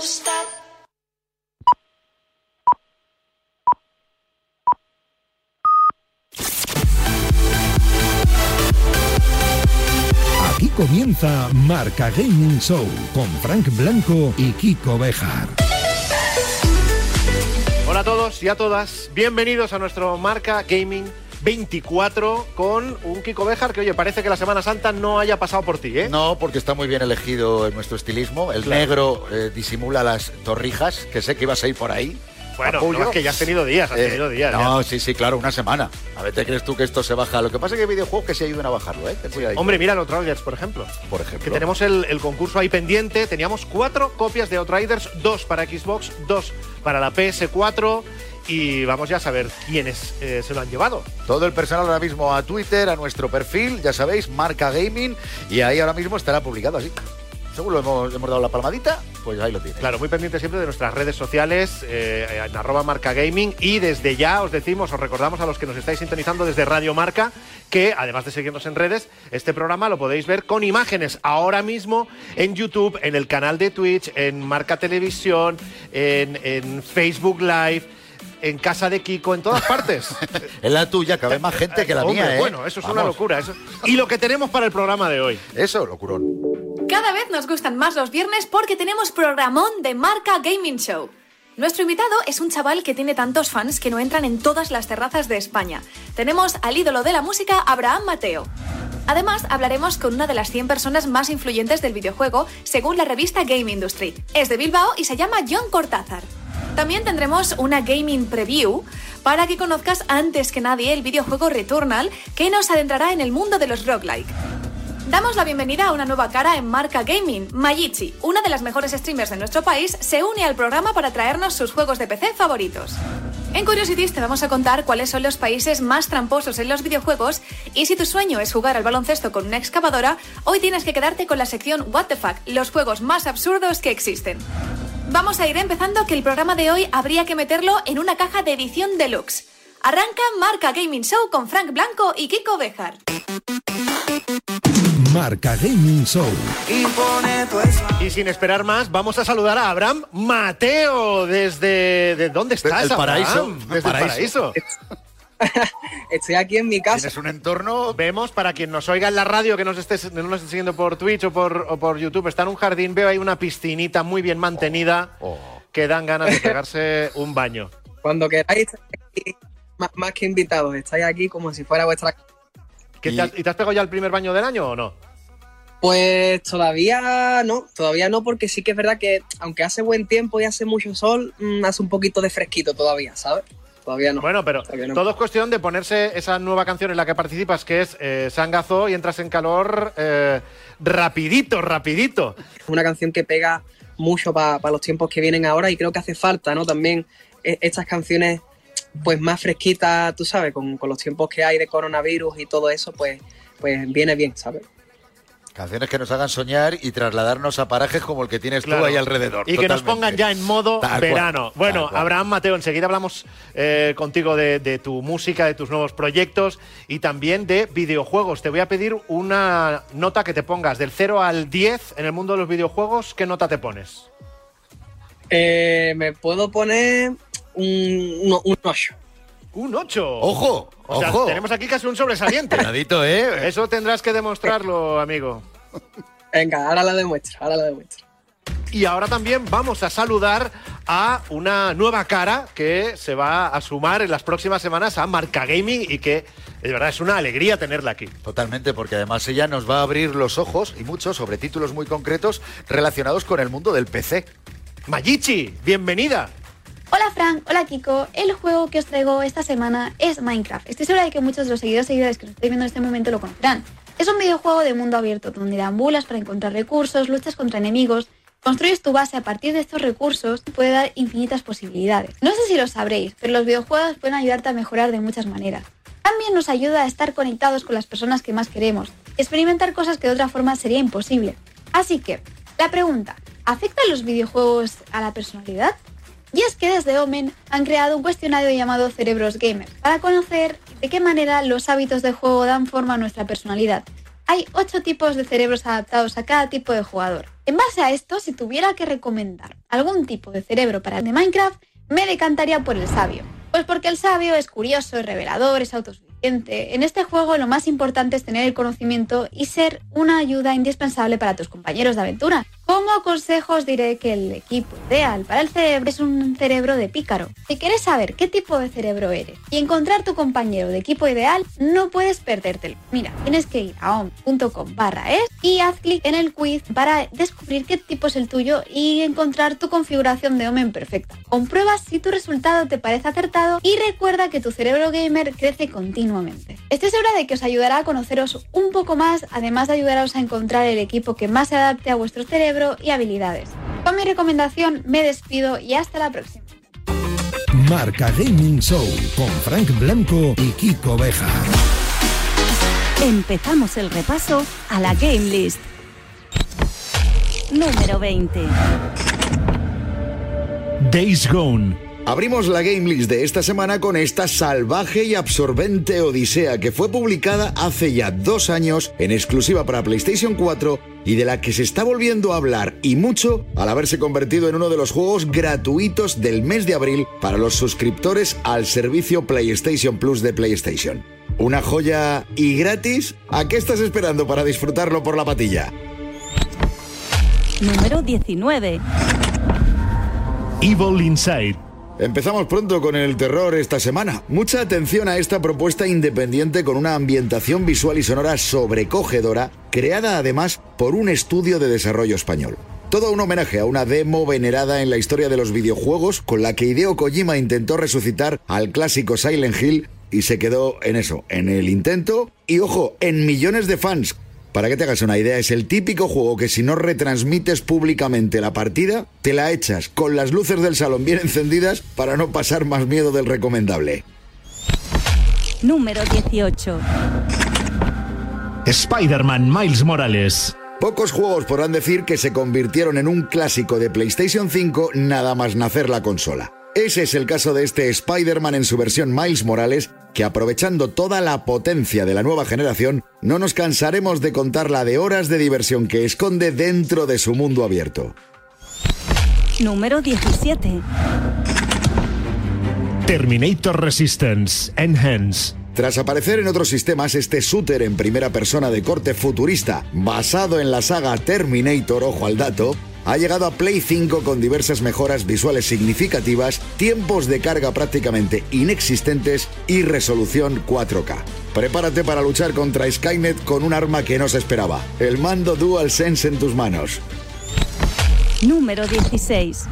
gusta. Aquí comienza Marca Gaming Show con Frank Blanco y Kiko Bejar. Hola a todos y a todas, bienvenidos a nuestro Marca Gaming 24 con un Kiko Bejar que, oye, parece que la Semana Santa no haya pasado por ti, ¿eh? No, porque está muy bien elegido en nuestro estilismo. El negro eh, disimula las torrijas, que sé que ibas a ir por ahí. Bueno, no, es que ya has tenido días, has Eh, tenido días. No, ya. sí, sí, claro, una semana. A ver, ¿te crees tú que esto se baja? Lo que pasa es que hay videojuegos que se ayudan a bajarlo, ¿eh? Hombre, mira los Outriders, por ejemplo. por ejemplo. Que tenemos el, el concurso ahí pendiente. Teníamos cuatro copias de Outriders, dos para Xbox, dos para la PS4. Y vamos ya a saber quiénes eh, se lo han llevado. Todo el personal ahora mismo a Twitter, a nuestro perfil, ya sabéis, Marca Gaming, y ahí ahora mismo estará publicado así. Según lo hemos, hemos dado la palmadita, pues ahí lo tienes. Claro, muy pendiente siempre de nuestras redes sociales, eh, en arroba marca gaming. Y desde ya os decimos, os recordamos a los que nos estáis sintonizando desde Radio Marca, que además de seguirnos en redes, este programa lo podéis ver con imágenes ahora mismo en YouTube, en el canal de Twitch, en Marca Televisión, en, en Facebook Live. En casa de Kiko, en todas partes. Es la tuya, cabe más gente que la Hombre, mía, ¿eh? Bueno, eso es una Vamos. locura. Eso. Y lo que tenemos para el programa de hoy. Eso, locurón. Cada vez nos gustan más los viernes porque tenemos programón de Marca Gaming Show. Nuestro invitado es un chaval que tiene tantos fans que no entran en todas las terrazas de España. Tenemos al ídolo de la música, Abraham Mateo. Además, hablaremos con una de las 100 personas más influyentes del videojuego, según la revista Game Industry. Es de Bilbao y se llama John Cortázar. También tendremos una gaming preview para que conozcas antes que nadie el videojuego Returnal, que nos adentrará en el mundo de los roguelike. Damos la bienvenida a una nueva cara en Marca Gaming. Mayichi, una de las mejores streamers de nuestro país, se une al programa para traernos sus juegos de PC favoritos. En Curiosities te vamos a contar cuáles son los países más tramposos en los videojuegos y si tu sueño es jugar al baloncesto con una excavadora, hoy tienes que quedarte con la sección What the Fuck, los juegos más absurdos que existen. Vamos a ir empezando que el programa de hoy habría que meterlo en una caja de edición deluxe. Arranca Marca Gaming Show con Frank Blanco y Kiko Bejar. Marca Gaming Show. Y sin esperar más, vamos a saludar a Abraham Mateo desde... ¿De dónde estás, El paraíso, Abraham? Desde el paraíso. paraíso. Estoy aquí en mi casa. Tienes un entorno... Vemos, para quien nos oiga en la radio, que nos esté, no nos esté siguiendo por Twitch o por, o por YouTube, está en un jardín, veo ahí una piscinita muy bien mantenida Oh. que dan ganas de pegarse un baño. Cuando queráis, estáis aquí, más, más que invitados, estáis aquí como si fuera vuestra casa. ¿Qué Y- te has- ¿Y te has pegado ya el primer baño del año o no? Pues todavía no, todavía no, porque sí que es verdad que aunque hace buen tiempo y hace mucho sol, mm, hace un poquito de fresquito todavía, ¿sabes? Todavía no. Bueno, pero no. todo es cuestión de ponerse esa nueva canción en la que participas, que es eh, Sangazo, y entras en calor eh, rapidito, rapidito. Es una canción que pega mucho para los tiempos que vienen ahora y creo que hace falta, ¿no? También eh, estas canciones pues más fresquitas, tú sabes, con, con los tiempos que hay de coronavirus y todo eso, pues, pues viene bien, ¿sabes? Canciones que nos hagan soñar y trasladarnos a parajes como el que tienes Claro. tú ahí alrededor. Y que nos pongan ya en modo Tal verano. bueno. Abraham Mateo, enseguida hablamos eh, contigo de, de tu música, de tus nuevos proyectos y también de videojuegos. Te voy a pedir una nota que te pongas del 0 al 10 en el mundo de los videojuegos. ¿Qué nota te pones? Eh, me puedo poner un, un, un 8. Un 8. ¡Ojo! O sea, ¡Ojo! tenemos aquí casi un sobresaliente. Cuidadito, ¿eh? Eso tendrás que demostrarlo, amigo. Venga, ahora la demuestro, ahora la demuestro. Y ahora también vamos a saludar a una nueva cara que se va a sumar en las próximas semanas a Marca Gaming y que de verdad es una alegría tenerla aquí. Totalmente, porque además ella nos va a abrir los ojos y mucho sobre títulos muy concretos relacionados con el mundo del PC. Mayichi, bienvenida. Hola Frank, hola Kiko. El juego que os traigo esta semana es Minecraft. Estoy segura de que muchos de los seguidores seguidores que nos estáis viendo en este momento lo conocerán. Es un videojuego de mundo abierto donde deambulas para encontrar recursos, luchas contra enemigos, construyes tu base a partir de estos recursos y puede dar infinitas posibilidades. No sé si lo sabréis, pero los videojuegos pueden ayudarte a mejorar de muchas maneras. También nos ayuda a estar conectados con las personas que más queremos experimentar cosas que de otra forma sería imposible. Así que, la pregunta, ¿afectan los videojuegos a la personalidad? Y es que desde Omen han creado un cuestionario llamado Cerebros Gamers para conocer de qué manera los hábitos de juego dan forma a nuestra personalidad. Hay ocho tipos de cerebros adaptados a cada tipo de jugador. En base a esto, si tuviera que recomendar algún tipo de cerebro para el de Minecraft, me decantaría por el sabio. Pues porque el sabio es curioso, es revelador, es autosuficiente. En este juego lo más importante es tener el conocimiento y ser una ayuda indispensable para tus compañeros de aventura. Como consejo os diré que el equipo ideal para el cerebro es un cerebro de pícaro. Si quieres saber qué tipo de cerebro eres y encontrar tu compañero de equipo ideal, no puedes perdértelo. Mira, tienes que ir a om.com barra es y haz clic en el quiz para descubrir qué tipo es el tuyo y encontrar tu configuración de Omen perfecta. Comprueba si tu resultado te parece acertado y recuerda que tu cerebro gamer crece continuamente. Estoy segura de que os ayudará a conoceros un poco más, además de ayudaros a encontrar el equipo que más se adapte a vuestro cerebro y habilidades. Con mi recomendación me despido y hasta la próxima. Marca Gaming Show con Frank Blanco y Kiko Beja. Empezamos el repaso a la Game List. Número 20. Days Gone Abrimos la game list de esta semana con esta salvaje y absorbente odisea que fue publicada hace ya dos años en exclusiva para PlayStation 4 y de la que se está volviendo a hablar y mucho al haberse convertido en uno de los juegos gratuitos del mes de abril para los suscriptores al servicio PlayStation Plus de PlayStation. ¿Una joya y gratis? ¿A qué estás esperando para disfrutarlo por la patilla? Número 19. Evil Inside Empezamos pronto con el terror esta semana. Mucha atención a esta propuesta independiente con una ambientación visual y sonora sobrecogedora, creada además por un estudio de desarrollo español. Todo un homenaje a una demo venerada en la historia de los videojuegos con la que Hideo Kojima intentó resucitar al clásico Silent Hill y se quedó en eso, en el intento y ojo, en millones de fans para que te hagas una idea, es el típico juego que si no retransmites públicamente la partida, te la echas con las luces del salón bien encendidas para no pasar más miedo del recomendable. Número 18. Spider-Man Miles Morales. Pocos juegos podrán decir que se convirtieron en un clásico de PlayStation 5 nada más nacer la consola. Ese es el caso de este Spider-Man en su versión Miles Morales, que aprovechando toda la potencia de la nueva generación, no nos cansaremos de contar la de horas de diversión que esconde dentro de su mundo abierto. Número 17. Terminator Resistance Enhance. Tras aparecer en otros sistemas, este shooter en primera persona de corte futurista, basado en la saga Terminator, ojo al dato, ha llegado a Play 5 con diversas mejoras visuales significativas, tiempos de carga prácticamente inexistentes y resolución 4K. Prepárate para luchar contra Skynet con un arma que no se esperaba, el mando DualSense en tus manos. Número 16.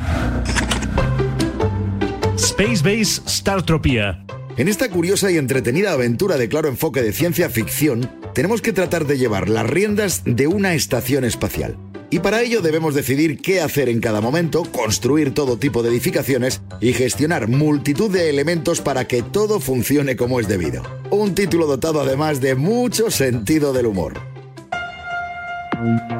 Space Base Startropia. En esta curiosa y entretenida aventura de claro enfoque de ciencia ficción, tenemos que tratar de llevar las riendas de una estación espacial. Y para ello debemos decidir qué hacer en cada momento, construir todo tipo de edificaciones y gestionar multitud de elementos para que todo funcione como es debido. Un título dotado además de mucho sentido del humor.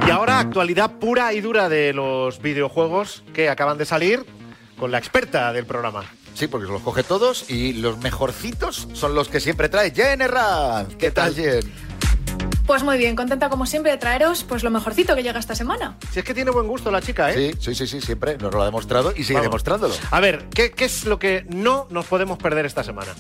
Y ahora actualidad pura y dura de los videojuegos que acaban de salir con la experta del programa. Sí, porque los coge todos y los mejorcitos son los que siempre trae Jen Herranz. ¿Qué, tal, Jen? Pues muy bien, contenta como siempre de traeros pues lo mejorcito que llega esta semana. Si es que tiene buen gusto la chica, ¿eh? Sí, sí, sí, sí siempre nos lo ha demostrado y sigue Vamos. demostrándolo. A ver, ¿qué, qué es lo que no nos podemos perder esta semana?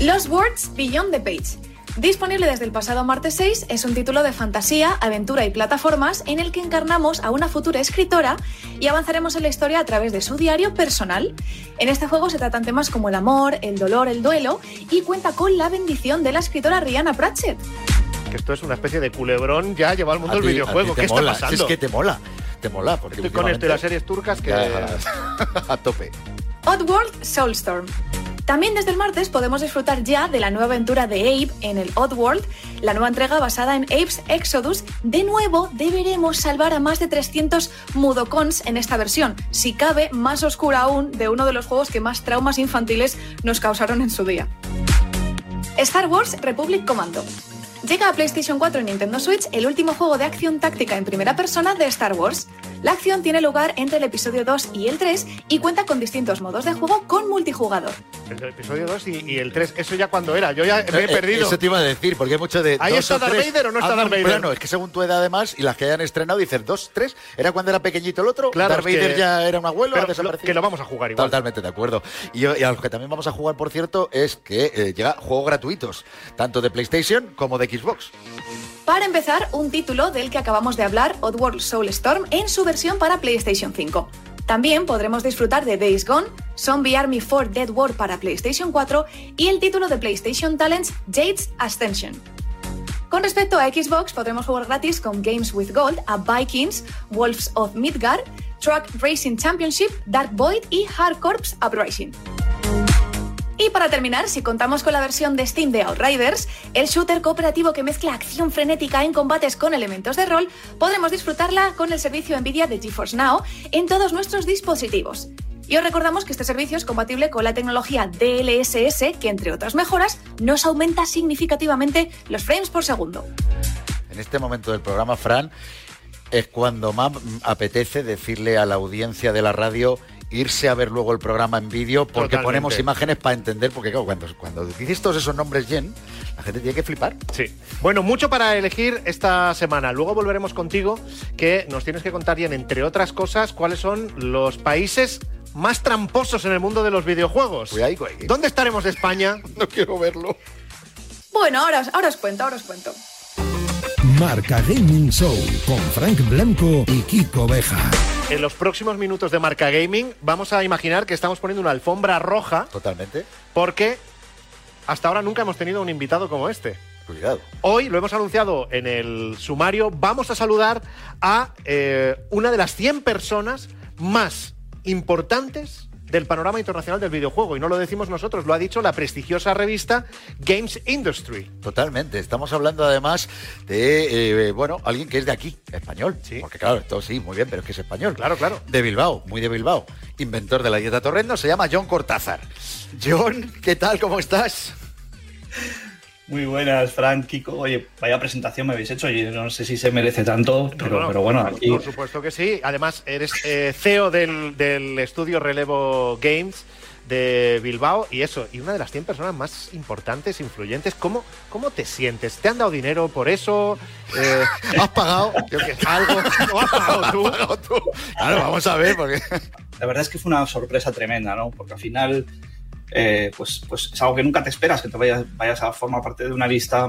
Los Words Beyond the Page. Disponible desde el pasado martes 6, es un título de fantasía, aventura y plataformas en el que encarnamos a una futura escritora y avanzaremos en la historia a través de su diario personal. En este juego se tratan temas como el amor, el dolor, el duelo y cuenta con la bendición de la escritora Rihanna Pratchett. Que esto es una especie de culebrón ya lleva al mundo ti- videojuego. ¿Qué está pasando? si es que te mola, te mola. Porque Estoy con esto y las series turcas que... A tope. Oddworld Soulstorm. También desde el martes podemos disfrutar ya de la nueva aventura de Abe en el Oddworld, la nueva entrega basada en Abe's Exodus. De nuevo, deberemos salvar a más de 300 Mudokons en esta versión, si cabe más oscura aún de uno de los juegos que más traumas infantiles nos causaron en su día. Star Wars Republic Commando. Llega a PlayStation 4 y Nintendo Switch el último juego de acción táctica en primera persona de Star Wars. La acción tiene lugar entre el episodio 2 y el 3 y cuenta con distintos modos de juego con multijugador. El episodio 2 y, y el 3, eso ya cuando era, yo ya me he Eh, perdido. Eso te iba a decir, porque hay mucho de. ¿Ahí está Darth. Vader o no está Hazme Darth Vader? plano, es que según tu edad, además, y las que hayan estrenado, dicen dos, tres. Era cuando era pequeñito el otro. Claro, Darth es que- Vader ya era un abuelo, Pero ha desaparecido. lo- que lo vamos a jugar igual. Totalmente de acuerdo. Y, y a los que también vamos a jugar, por cierto, es que eh, llega juegos gratuitos, tanto de PlayStation como de Xbox. Para empezar, un título del que acabamos de hablar, Oddworld Soulstorm, en su versión para PlayStation 5. También podremos disfrutar de Days Gone, Zombie Army 4 Dead War para PlayStation 4 y el título de PlayStation Talents Jade's Ascension. Con respecto a Xbox, podremos jugar gratis con Games with Gold a Vikings, Wolves of Midgard, Truck Racing Championship, Dark Void y Hard Corps Uprising. Y para terminar, si contamos con la versión de Steam de Outriders, el shooter cooperativo que mezcla acción frenética en combates con elementos de rol, podremos disfrutarla con el servicio Nvidia de GeForce Now en todos nuestros dispositivos. Y os recordamos que este servicio es compatible con la tecnología DLSS, que entre otras mejoras nos aumenta significativamente los frames por segundo. En este momento del programa, Fran, es cuando más apetece decirle a la audiencia de la radio irse a ver luego el programa en vídeo porque Totalmente. ponemos imágenes para entender, porque claro, cuando, cuando dices todos esos nombres Jen, la gente tiene que flipar. Sí. Bueno, mucho para elegir esta semana. Luego volveremos contigo, que nos tienes que contar, Jen, entre otras cosas, cuáles son los países más tramposos en el mundo de los videojuegos. Ahí. ¿Dónde estaremos de España? No quiero verlo. Bueno, ahora ahora os cuento, ahora os cuento. Marca Gaming Show con Frank Blanco y Kiko Beja. En los próximos minutos de Marca Gaming vamos a imaginar que estamos poniendo una alfombra roja Totalmente. porque hasta ahora nunca hemos tenido un invitado como este. Cuidado. Hoy, lo hemos anunciado en el sumario, vamos a saludar a eh, una de las 100 personas más importantes del panorama internacional del videojuego. Y no lo decimos nosotros, lo ha dicho la prestigiosa revista Games Industry. Totalmente. Estamos hablando además de, eh, bueno, alguien que es de aquí, español. Sí. Porque claro, esto sí, muy bien, pero es que es español. Claro, claro. De Bilbao, muy de Bilbao. Inventor de la dieta torrendo, se llama John Cortázar. John, ¿qué tal? ¿Cómo estás? Muy buenas, Frank, Kiko. Oye, vaya presentación me habéis hecho y no sé si se merece tanto, pero, No, no, pero bueno, aquí Por supuesto que sí. Además, eres eh, CEO del, del estudio Relevo Games de Bilbao y eso, y una de las 100 personas más importantes, influyentes. ¿Cómo, cómo te sientes? ¿Te han dado dinero por eso? Eh, ¿Has pagado? yo qué sé, algo. ¿O has pagado tú? ¿Has pagado tú? Claro, vamos a ver, porque... la verdad es que fue una sorpresa tremenda, ¿no? Porque al final, eh, pues, pues es algo que nunca te esperas, que te vayas, vayas a formar parte de una lista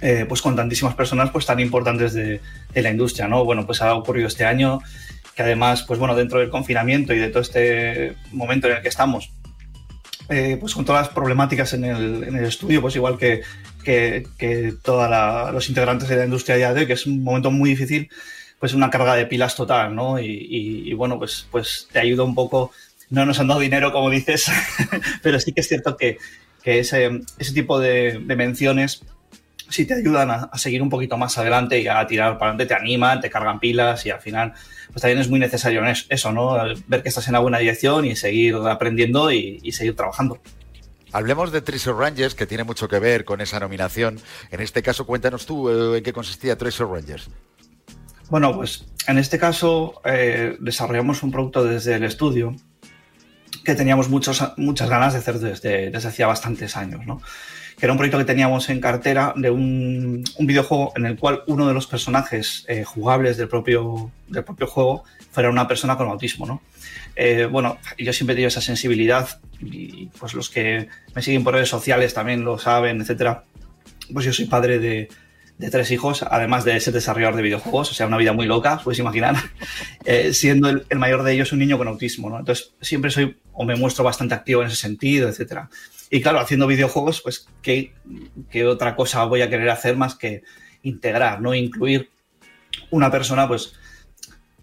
eh, pues con tantísimas personas pues tan importantes de, de la industria, ¿no? Bueno, pues ha ocurrido este año, que además, pues bueno, dentro del confinamiento y de todo este momento en el que estamos, eh, pues con todas las problemáticas en el, en el estudio, pues igual que, que, que todos los integrantes de la industria a día de hoy, que es un momento muy difícil, pues una carga de pilas total, ¿no? Y, y- y bueno, pues, pues te ayuda un poco. No nos han dado dinero, como dices, pero sí que es cierto que, que ese, ese tipo de, de menciones sí te ayudan a, a seguir un poquito más adelante y a tirar para adelante, te animan, te cargan pilas y al final, pues también es muy necesario eso, ¿no? Ver que estás en la buena dirección y seguir aprendiendo y, y seguir trabajando. Hablemos de Treasure Rangers, que tiene mucho que ver con esa nominación. En este caso, cuéntanos tú eh, en qué consistía Treasure Rangers. Bueno, pues en este caso eh, desarrollamos un producto desde el estudio que teníamos muchas ganas de hacer desde, desde hacía bastantes años, ¿no? Que era un proyecto que teníamos en cartera de un, un videojuego en el cual uno de los personajes eh, jugables del propio, del propio juego fuera una persona con autismo, ¿no? Eh, bueno, yo siempre he tenido esa sensibilidad y pues los que me siguen por redes sociales también lo saben, etcétera. Pues yo soy padre de, de tres hijos, además de ser desarrollador de videojuegos, o sea, una vida muy loca, podéis imaginar, eh, siendo el, el mayor de ellos un niño con autismo, ¿no? Entonces, siempre soy o me muestro bastante activo en ese sentido, etcétera. Y claro, haciendo videojuegos, pues, ¿qué, qué otra cosa voy a querer hacer más que integrar, no incluir una persona, pues,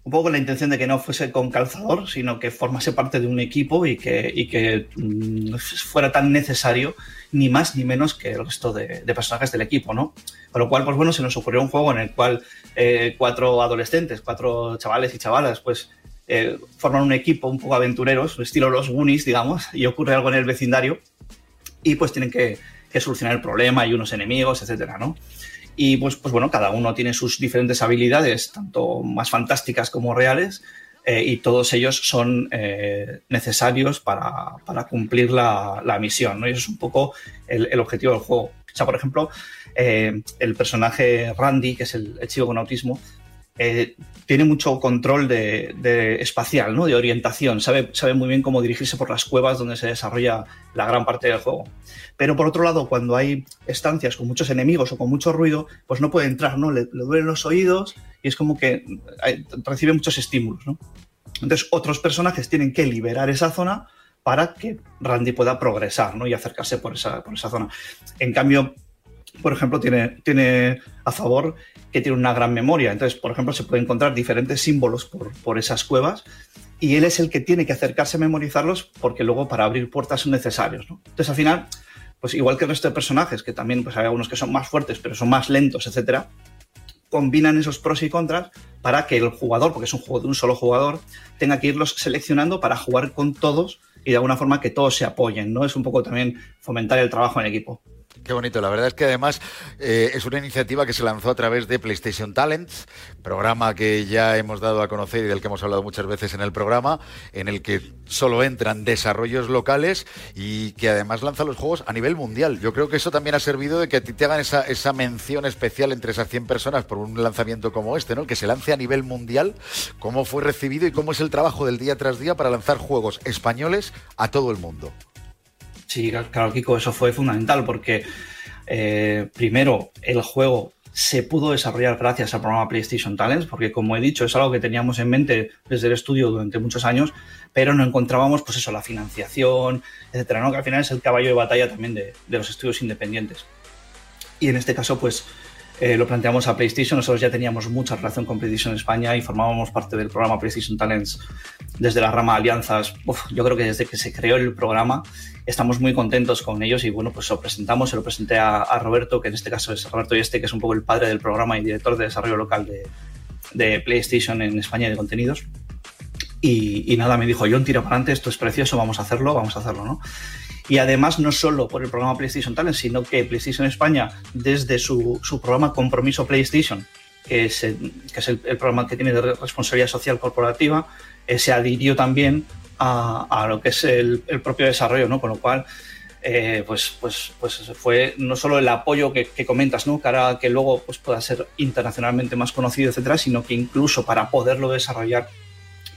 un poco con la intención de que no fuese con calzador, sino que formase parte de un equipo y que, y que mm, fuera tan necesario ni más ni menos que el resto de, de personajes del equipo, ¿no? Con lo cual, pues bueno, se nos ocurrió un juego en el cual eh, cuatro adolescentes, cuatro chavales y chavalas, pues eh, forman un equipo un poco aventureros, estilo los Goonies, digamos, y ocurre algo en el vecindario y pues tienen que, que solucionar el problema y unos enemigos, etcétera, ¿no? Y pues, pues bueno, cada uno tiene sus diferentes habilidades, tanto más fantásticas como reales, eh, y todos ellos son eh, necesarios para, para cumplir la, la, misión, ¿no? Y eso es un poco el, objetivo del juego. O sea, por ejemplo, eh, el personaje Randy, que es el, el chico con autismo, eh, tiene mucho control de, espacial, ¿no? de orientación, sabe, sabe muy bien cómo dirigirse por las cuevas donde se desarrolla la gran parte del juego. Pero por otro lado, cuando hay estancias con muchos enemigos o con mucho ruido, pues no puede entrar, ¿no? Le, le duelen los oídos y es como que hay, recibe muchos estímulos, ¿no? Entonces, otros personajes tienen que liberar esa zona para que Randy pueda progresar ¿no? y acercarse por esa, por esa zona. En cambio, por ejemplo, tiene, tiene a favor que tiene una gran memoria. Entonces, por ejemplo, se puede encontrar diferentes símbolos por, por esas cuevas y él es el que tiene que acercarse a memorizarlos porque luego para abrir puertas son necesarios. ¿no? Entonces, al final, pues igual que el resto de personajes, que también pues, hay algunos que son más fuertes, pero son más lentos, etcétera, combinan esos pros y contras para que el jugador, porque es un juego de un solo jugador, tenga que irlos seleccionando para jugar con todos y de alguna forma que todos se apoyen, ¿no? Es un poco también fomentar el trabajo en equipo. Qué bonito, la verdad es que además eh, es una iniciativa que se lanzó a través de PlayStation Talents, programa que ya hemos dado a conocer y del que hemos hablado muchas veces en el programa, en el que solo entran desarrollos locales y que además lanza los juegos a nivel mundial. Yo creo que eso también ha servido de que te hagan esa, esa mención especial entre esas 100 personas por un lanzamiento como este, ¿no? que se lance a nivel mundial, cómo fue recibido y cómo es el trabajo del día tras día para lanzar juegos españoles a todo el mundo. Sí, claro, Kiko, eso fue fundamental porque eh, primero el juego se pudo desarrollar gracias al programa PlayStation Talents, porque como he dicho, es algo que teníamos en mente desde el estudio durante muchos años, pero no encontrábamos, pues eso, la financiación, etcétera, ¿no? Que al final es el caballo de batalla también de, de los estudios independientes. Y en este caso, pues eh, lo planteamos a PlayStation. Nosotros ya teníamos mucha relación con PlayStation España y formábamos parte del programa PlayStation Talents desde la rama Alianzas. Uf, yo creo que desde que se creó el programa estamos muy contentos con ellos y bueno, pues lo presentamos, se lo presenté a, Roberto, que en este caso es Roberto Yeste, que es un poco el padre del programa y director de desarrollo local de, de PlayStation en España de contenidos. Y, nada, me dijo, John, tira para adelante, esto es precioso, vamos a hacerlo, vamos a hacerlo, ¿no? Y además, no solo por el programa PlayStation Talent, sino que PlayStation España, desde su, su programa Compromiso PlayStation, que es, el, que es el, programa que tiene de responsabilidad social corporativa, eh, se adhirió también a, a, lo que es el, el propio desarrollo, ¿no? Con lo cual, eh, pues, pues, pues fue no solo el apoyo que, que comentas, ¿no? Para que luego pues, pueda ser internacionalmente más conocido, etcétera, sino que incluso para poderlo desarrollar,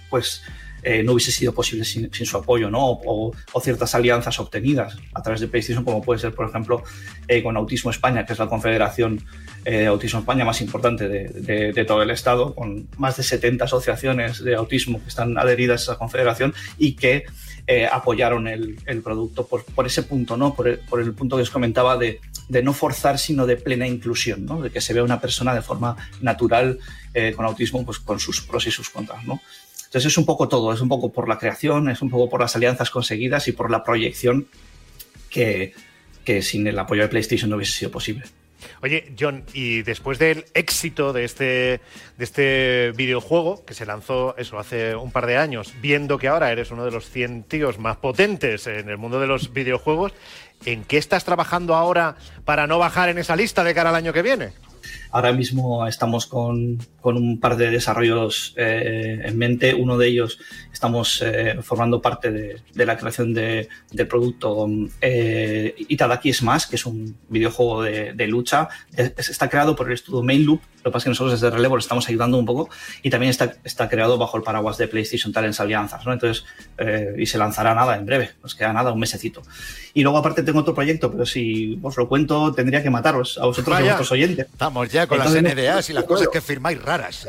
pues eh, no hubiese sido posible sin, su apoyo, ¿no? O, ciertas alianzas obtenidas a través de PlayStation, como puede ser, por ejemplo, eh, con Autismo España, que es la confederación eh, de Autismo España más importante de, todo el Estado, con más de 70 asociaciones de autismo que están adheridas a esa confederación y que eh, apoyaron el, producto por, ese punto, ¿no? Por el, punto que os comentaba de, de, no forzar, sino de plena inclusión, ¿no? De que se vea una persona de forma natural con autismo, pues con sus pros y sus contras, ¿no? Entonces es un poco todo, es un poco por la creación, es un poco por las alianzas conseguidas y por la proyección que, que sin el apoyo de PlayStation no hubiese sido posible. Oye, John, y después del éxito de este, de este videojuego, que se lanzó eso hace un par de años, viendo que ahora eres uno de los 100 tíos más potentes en el mundo de los videojuegos, ¿en qué estás trabajando ahora para no bajar en esa lista de cara al año que viene? Ahora mismo estamos con, con un par de desarrollos eh, en mente. Uno de ellos estamos eh, formando parte de, de la creación de, del producto eh, Itadaki Smash, que es un videojuego de, de lucha. Es, está creado por el estudio Main Loop. Lo que pasa es que nosotros desde Relevo le estamos ayudando un poco y también está, está creado bajo el paraguas de PlayStation Talents Alianzas. ¿no? Entonces, eh, y se lanzará nada en breve, nos queda nada, un mesecito. Y luego, aparte, tengo otro proyecto, pero si os lo cuento, tendría que mataros a vosotros y a vuestros oyentes. Estamos ya con Entonces, las NDAs y las cosas que firmáis raras.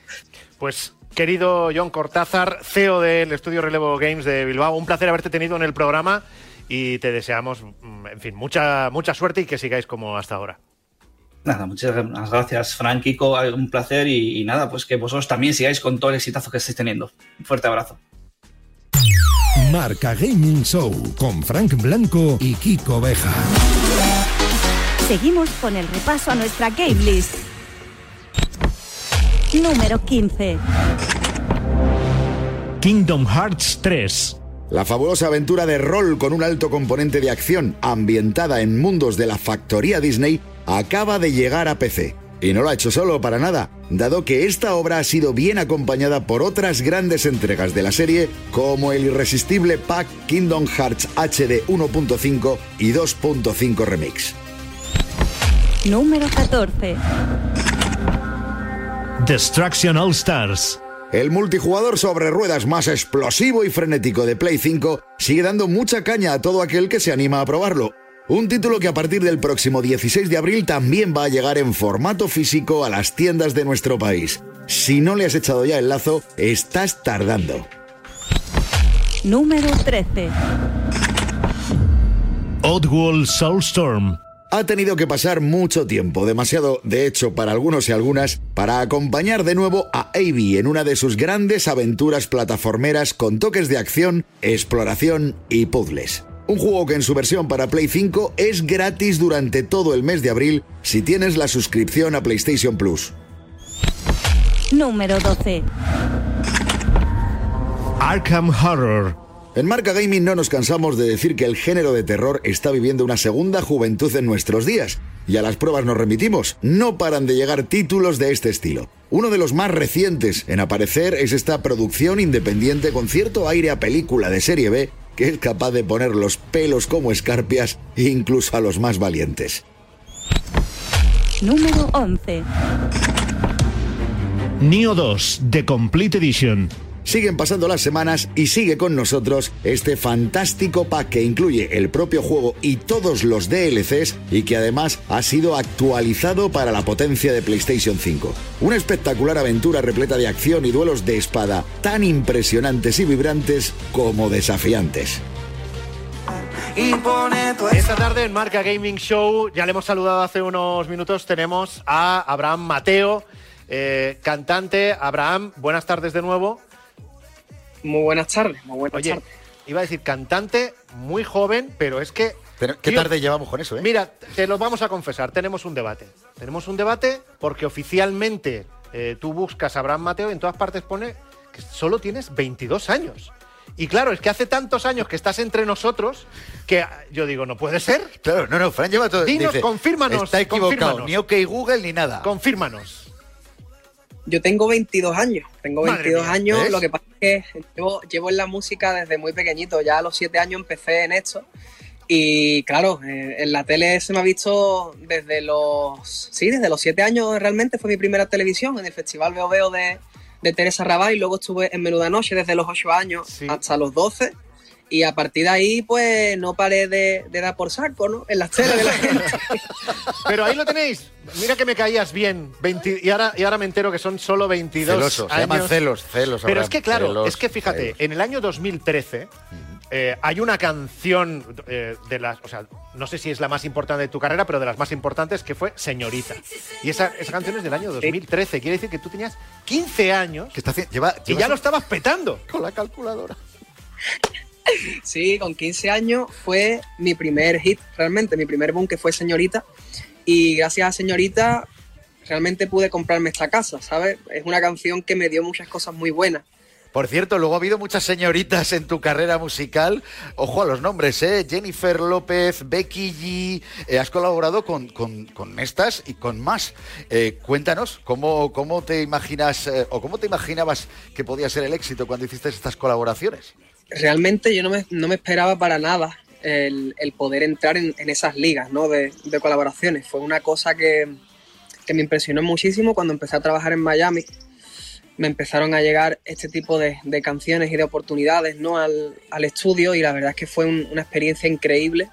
pues querido John Cortázar, CEO del estudio Relevo Games de Bilbao, un placer haberte tenido en el programa y te deseamos, en fin, mucha, mucha suerte y que sigáis como hasta ahora. Nada, muchas gracias, Frank, Kiko, un placer y, y, nada, pues que vosotros también sigáis con todo el exitazo que estáis teniendo. Un fuerte abrazo. Marca Gaming Show con Frank Blanco y Kiko Beja. Seguimos con el repaso a nuestra game list. Número 15. Kingdom Hearts 3. La fabulosa aventura de rol con un alto componente de acción ambientada en mundos de la factoría Disney acaba de llegar a PC. Y no lo ha hecho solo para nada, dado que esta obra ha sido bien acompañada por otras grandes entregas de la serie, como el irresistible pack Kingdom Hearts HD 1.5 y 2.5 Remix. Número 14. Destruction All Stars. El multijugador sobre ruedas más explosivo y frenético de Play 5 sigue dando mucha caña a todo aquel que se anima a probarlo. Un título que a partir del próximo 16 de abril también va a llegar en formato físico a las tiendas de nuestro país. Si no le has echado ya el lazo, estás tardando. Número 13. Oddworld Soulstorm. Ha tenido que pasar mucho tiempo, demasiado de hecho para algunos y algunas, para acompañar de nuevo a Avi en una de sus grandes aventuras plataformeras con toques de acción, exploración y puzzles. Un juego que en su versión para Play 5 es gratis durante todo el mes de abril si tienes la suscripción a PlayStation Plus. Número 12. Arkham Horror. En Marca Gaming no nos cansamos de decir que el género de terror está viviendo una segunda juventud en nuestros días. Y a las pruebas nos remitimos. No paran de llegar títulos de este estilo. Uno de los más recientes en aparecer es esta producción independiente con cierto aire a película de serie B que es capaz de poner los pelos como escarpias incluso a los más valientes. Número 11. Neo 2 The Complete Edition. Siguen pasando las semanas y sigue con nosotros este fantástico pack que incluye el propio juego y todos los DLCs y que además ha sido actualizado para la potencia de PlayStation 5. Una espectacular aventura repleta de acción y duelos de espada tan impresionantes y vibrantes como desafiantes. Esta tarde en Marca Gaming Show, ya le hemos saludado hace unos minutos, tenemos a Abraham Mateo, eh, cantante. Abraham, buenas tardes de nuevo. Muy buenas tardes, muy buenas Oye, tardes. iba a decir cantante, muy joven, pero es que... Pero, ¿Qué Tío, tarde llevamos con eso, eh? Mira, te lo vamos a confesar, tenemos un debate. Tenemos un debate porque oficialmente eh, tú buscas a Abraham Mateo y en todas partes pone que solo tienes 22 años. Y claro, es que hace tantos años que estás entre nosotros que yo digo, no puede ser. Claro, no, no, Fran lleva todo. Dinos, dice, confírmanos, Está equivocado, confírmanos. ni OK Google ni nada. Confírmanos. Yo tengo 22 años, tengo Madre 22 mía, años, ¿ves? lo que pasa es que llevo, llevo en la música desde muy pequeñito, ya a los 7 años empecé en esto y claro, eh, en la tele se me ha visto desde los, sí, desde los 7 años realmente fue mi primera televisión en el Festival Veo Veo de, de Teresa Rabat y luego estuve en Menuda Noche desde los 8 años Sí. hasta los 12 y a partir de ahí pues no paré de, de dar por saco, ¿no? En las teles de la gente. Pero ahí lo tenéis. Mira que me caías bien. 20 y, ahora, y ahora me entero que son solo 22 Celoso, se años. llaman celos, celos. Pero Abraham, es que, claro, celos, es que fíjate, celos. en el año 2013 eh, hay una canción eh, de las, o sea, no sé si es la más importante de tu carrera, pero de las más importantes que fue Señorita. Y esa, esa canción es del año 2013. Quiere decir que tú tenías 15 años ¿Qué está? Lleva, y ya su- lo estabas petando. con la calculadora. Sí, con 15 años fue mi primer hit, realmente, mi primer boom que fue Señorita. Y gracias a Señorita realmente pude comprarme esta casa, ¿sabes? Es una canción que me dio muchas cosas muy buenas. Por cierto, luego ha habido muchas señoritas en tu carrera musical. Ojo a los nombres, ¿eh? Jennifer López, Becky G. Eh, has colaborado con, con- con estas y con más. Eh, cuéntanos, ¿cómo, ¿cómo te imaginas eh, o cómo te imaginabas que podía ser el éxito cuando hiciste estas colaboraciones? Realmente yo no me, no me esperaba para nada el, el poder entrar en, en esas ligas ¿no? de, de colaboraciones. Fue una cosa que, que me impresionó muchísimo cuando empecé a trabajar en Miami. Me empezaron a llegar este tipo de, de canciones y de oportunidades ¿no? al, al estudio y la verdad es que fue un- una experiencia increíble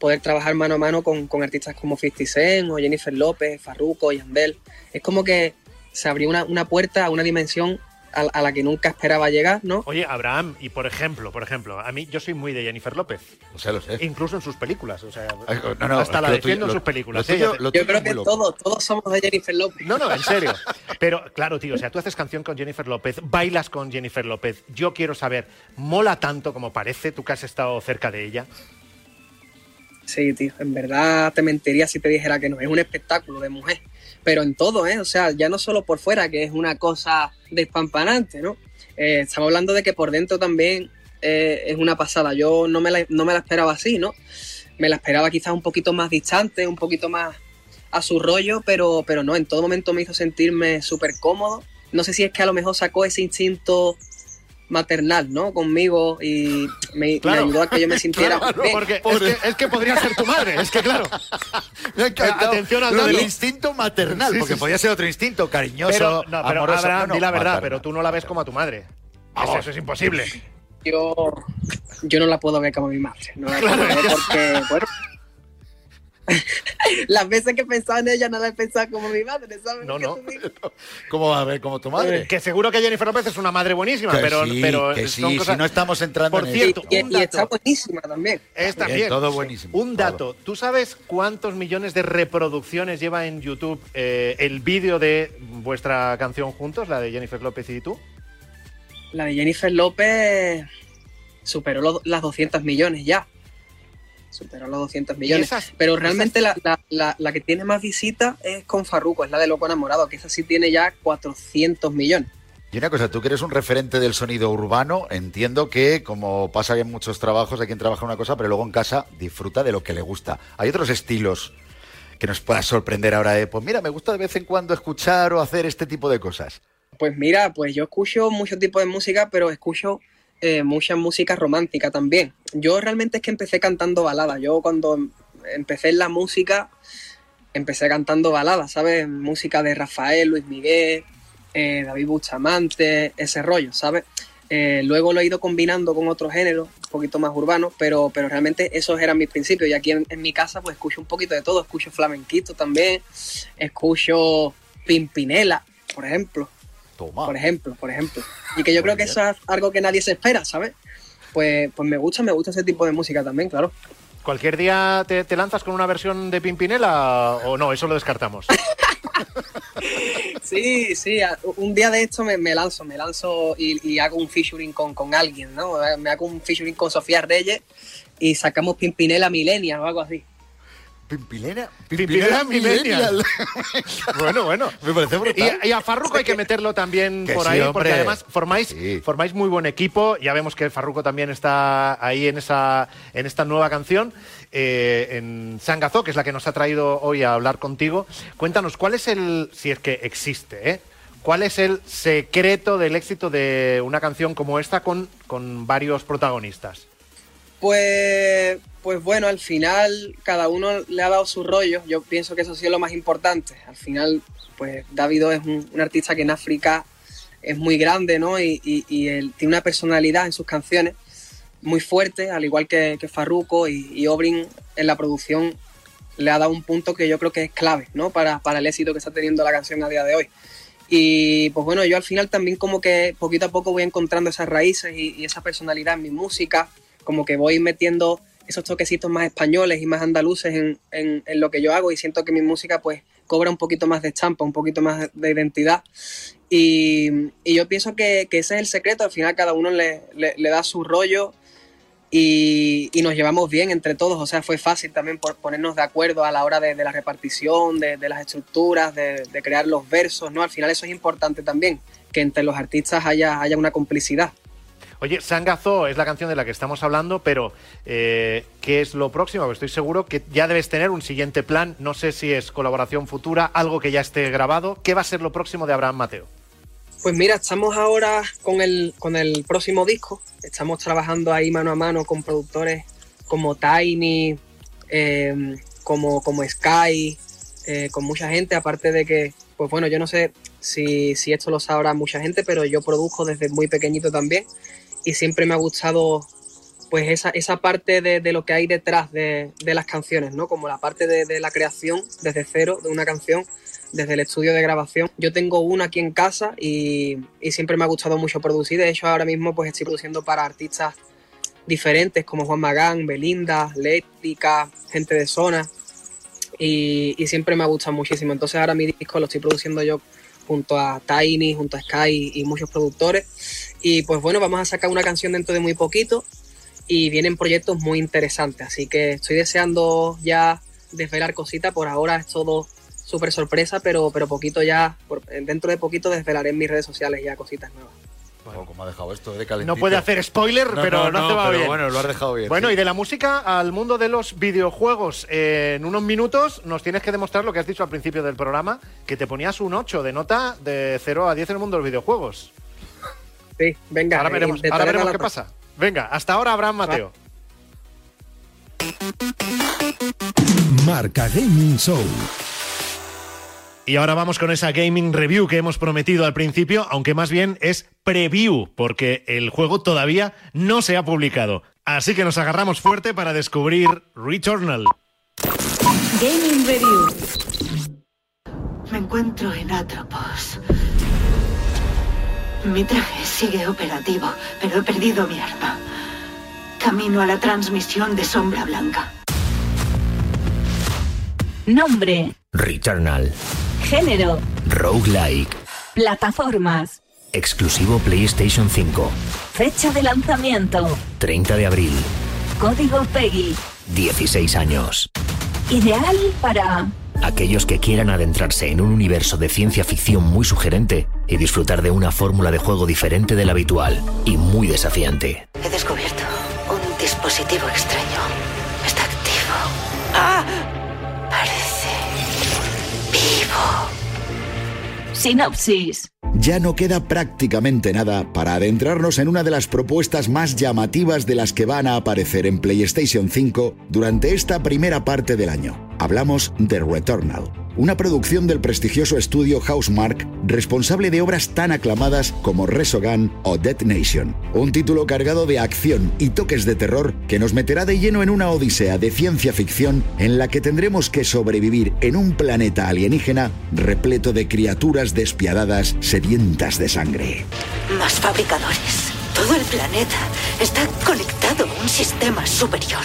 poder trabajar mano a mano con, con artistas como 50 Cent o Jennifer López, Farruko, Yandel. Es como que se abrió una, una puerta a una dimensión a, a la que nunca esperaba llegar, ¿no? Oye, Abraham, y por ejemplo, por ejemplo, a mí yo soy muy de Jennifer López, O sea, lo sé. incluso en sus películas, o sea, Ay, no, no, hasta la defiendo tuyo- en sus películas. lo tuyo- lo Yo creo que todos, todos somos de Jennifer López. No, no, en serio. Pero claro, tío, o sea, tú haces canción con Jennifer López, bailas con Jennifer López. Yo quiero saber, ¿mola tanto como parece? Tú que has estado cerca de ella. Sí, tío, en verdad te mentiría si te dijera que no, es un espectáculo de mujer, pero en todo, ¿eh? O sea, ya no solo por fuera, que es una cosa despampanante, ¿no? Eh, estamos hablando de que por dentro también eh, es una pasada. Yo no me, la, no me la esperaba así, ¿no? Me la esperaba quizás un poquito más distante, un poquito más a su rollo, pero, pero no, en todo momento me hizo sentirme súper cómodo. No sé si es que a lo mejor sacó ese instinto maternal, ¿no? Conmigo y me, ayudó a que yo me sintiera Claro, bien. porque es que, es que podría ser tu madre, es que claro. Atención al lo del instinto maternal, Sí, porque sí, podía ser otro instinto, cariñoso, Pero, no, pero amoroso. Abraham, No, di la verdad, maternal. pero tú no la ves como a tu madre. Eso, eso es imposible. Yo, yo no la puedo ver como mi madre. No la puedo ver porque, bueno. Las veces que he pensado en ella no la he pensado como mi madre, ¿sabes? No, no. ¿Cómo va a ver como tu madre? Que seguro que Jennifer López es una madre buenísima, Que pero, sí, pero que son sí, cosas- si no estamos entrando Por en cierto, Y, un y está buenísima también. Es Bien, también. todo buenísimo. Un dato. ¿Tú sabes cuántos millones de reproducciones lleva en YouTube eh, el vídeo de vuestra canción juntos, la de Jennifer López y tú? La de Jennifer López superó los- las 200 millones ya. Superó los 200 millones. esas- Pero realmente la, la- la- la que tiene más visitas es con Farruko, es la de Loco Enamorado, que esa sí tiene ya 400 millones. Y una cosa, tú que eres un referente del sonido urbano, entiendo que, como pasa en muchos trabajos, hay quien trabaja una cosa, pero luego en casa disfruta de lo que le gusta. Hay otros estilos que nos puedan sorprender ahora de, pues mira, me gusta de vez en cuando escuchar o hacer este tipo de cosas. Pues mira, pues yo escucho muchos tipos de música, pero escucho eh, mucha música romántica también. Yo realmente es que empecé cantando baladas. Yo cuando em- empecé en la música, empecé cantando baladas, ¿sabes? Música de Rafael, Luis Miguel, eh, David Bustamante, ese rollo, ¿sabes? Eh, luego lo he ido combinando con otros géneros, un poquito más urbanos, pero, pero realmente esos eran mis principios. Y aquí en, en mi casa pues escucho un poquito de todo. Escucho flamenquito también, escucho Pimpinela, por ejemplo Toma. por ejemplo, por ejemplo. Y que yo creo que eso es algo que nadie se espera, ¿sabes? Pues, pues me gusta, me gusta ese tipo de música también, claro. ¿Cualquier día te, te lanzas con una versión de Pimpinela o no? Eso lo descartamos. Sí, sí, un día de esto me, me lanzo, me lanzo y, y hago un featuring con, con alguien, ¿no? Me hago un featuring con Sofía Reyes y sacamos Pimpinela Millennial o algo así. Pimpinela, Pimpinela Millennial. bueno, bueno. Me parece brutal. Y, y a Farruko hay que meterlo también Que por sí, ahí, hombre. porque además formáis, Sí. formáis muy buen equipo. Ya vemos que Farruko también está ahí en esa en esta nueva canción, eh, en Sangazo, que es la que nos ha traído hoy a hablar contigo. Cuéntanos, ¿cuál es el, si es que existe, ¿eh? ¿Cuál es el secreto del éxito de una canción como esta con, con varios protagonistas? Pues, pues bueno, al final cada uno le ha dado su rollo. Yo pienso que eso ha sido lo más importante. Al final, pues Davido es un, artista que en África es muy grande, ¿no? Y, y- y él tiene una personalidad en sus canciones muy fuerte, al igual que, que Farruko y, y Obrin en la producción le ha dado un punto que yo creo que es clave, ¿no? Para, para el éxito que está teniendo la canción a día de hoy. Y pues bueno, yo al final también como que poquito a poco voy encontrando esas raíces y esa personalidad en mi música, como que voy metiendo esos toquecitos más españoles y más andaluces en, en- en lo que yo hago y siento que mi música pues cobra un poquito más de estampa, un poquito más de identidad. Y, y yo pienso que, que ese es el secreto, al final cada uno le, le- le da su rollo y, y nos llevamos bien entre todos, o sea, fue fácil también por ponernos de acuerdo a la hora de, de la repartición, de, de las estructuras, de, de crear los versos, ¿no? Al final eso es importante también, que entre los artistas haya, haya una complicidad. Oye, Sangazo es la canción de la que estamos hablando, pero eh, ¿qué es lo próximo? Porque estoy seguro que ya debes tener un siguiente plan. No sé si es colaboración futura, algo que ya esté grabado. ¿Qué va a ser lo próximo de Abraham Mateo? Pues mira, estamos ahora con el, con el próximo disco. Estamos trabajando ahí mano a mano con productores como Tiny, eh, como, como Sky, eh, con mucha gente. Aparte de que, pues bueno, yo no sé si, si esto lo sabrá mucha gente, pero yo produjo desde muy pequeñito también. Y siempre me ha gustado pues esa, esa parte de, de lo que hay detrás de, de las canciones, ¿no? Como la parte de, de la creación desde cero de una canción, desde el estudio de grabación. Yo tengo una aquí en casa y, y siempre me ha gustado mucho producir. De hecho, ahora mismo pues estoy produciendo para artistas diferentes como Juan Magán, Belinda, Lética, gente de zona. Y, y siempre me ha gustado muchísimo. Entonces ahora mi disco lo estoy produciendo yo junto a Tiny, junto a Sky y muchos productores. Y pues bueno, vamos a sacar una canción dentro de muy poquito y vienen proyectos muy interesantes. Así que estoy deseando ya desvelar cositas. Por ahora es todo súper sorpresa, pero, pero poquito ya, por- dentro de poquito desvelaré en mis redes sociales ya cositas nuevas. ¿Cómo ha dejado esto de calentito? No puede hacer spoiler, No, pero no, no, te va pero bien. bueno, lo has dejado bien, Bueno, sí. y de la música al mundo de los videojuegos. Eh, en unos minutos nos tienes que demostrar lo que has dicho al principio del programa, que te ponías un 8 de nota de 0 a 10 en el mundo de los videojuegos. Sí, venga. Ahora veremos, ahora veremos qué pasa. Venga, hasta ahora, Abraham Mateo. Marca Gaming Show. Y ahora vamos con esa gaming review que hemos prometido al principio, aunque más bien es preview, porque el juego todavía no se ha publicado. Así que nos agarramos fuerte para descubrir Returnal. Gaming Review. Me encuentro en Atropos. Mi traje sigue operativo, pero he perdido mi arma. Camino a la transmisión de Sombra Blanca. Nombre. Returnal. Género. Roguelike. Plataformas. Exclusivo PlayStation 5. Fecha de lanzamiento. 30 de abril. Código PEGI. 16 años. Ideal para Aquellos que quieran adentrarse en un universo de ciencia ficción muy sugerente y disfrutar de una fórmula de juego diferente de la habitual y muy desafiante. He descubierto un dispositivo extraño. Está activo. ¡Ah! Parece vivo. Sinopsis. Ya no queda prácticamente nada para adentrarnos en una de las propuestas más llamativas de las que van a aparecer en PlayStation 5 durante esta primera parte del año. Hablamos de Returnal, una producción del prestigioso estudio Housemark, responsable de obras tan aclamadas como Resogun o Dead Nation. Un título cargado de acción y toques de terror que nos meterá de lleno en una odisea de ciencia ficción en la que tendremos que sobrevivir en un planeta alienígena repleto de criaturas despiadadas sedientas de sangre. Más fabricadores. Todo el planeta está conectado a un sistema superior.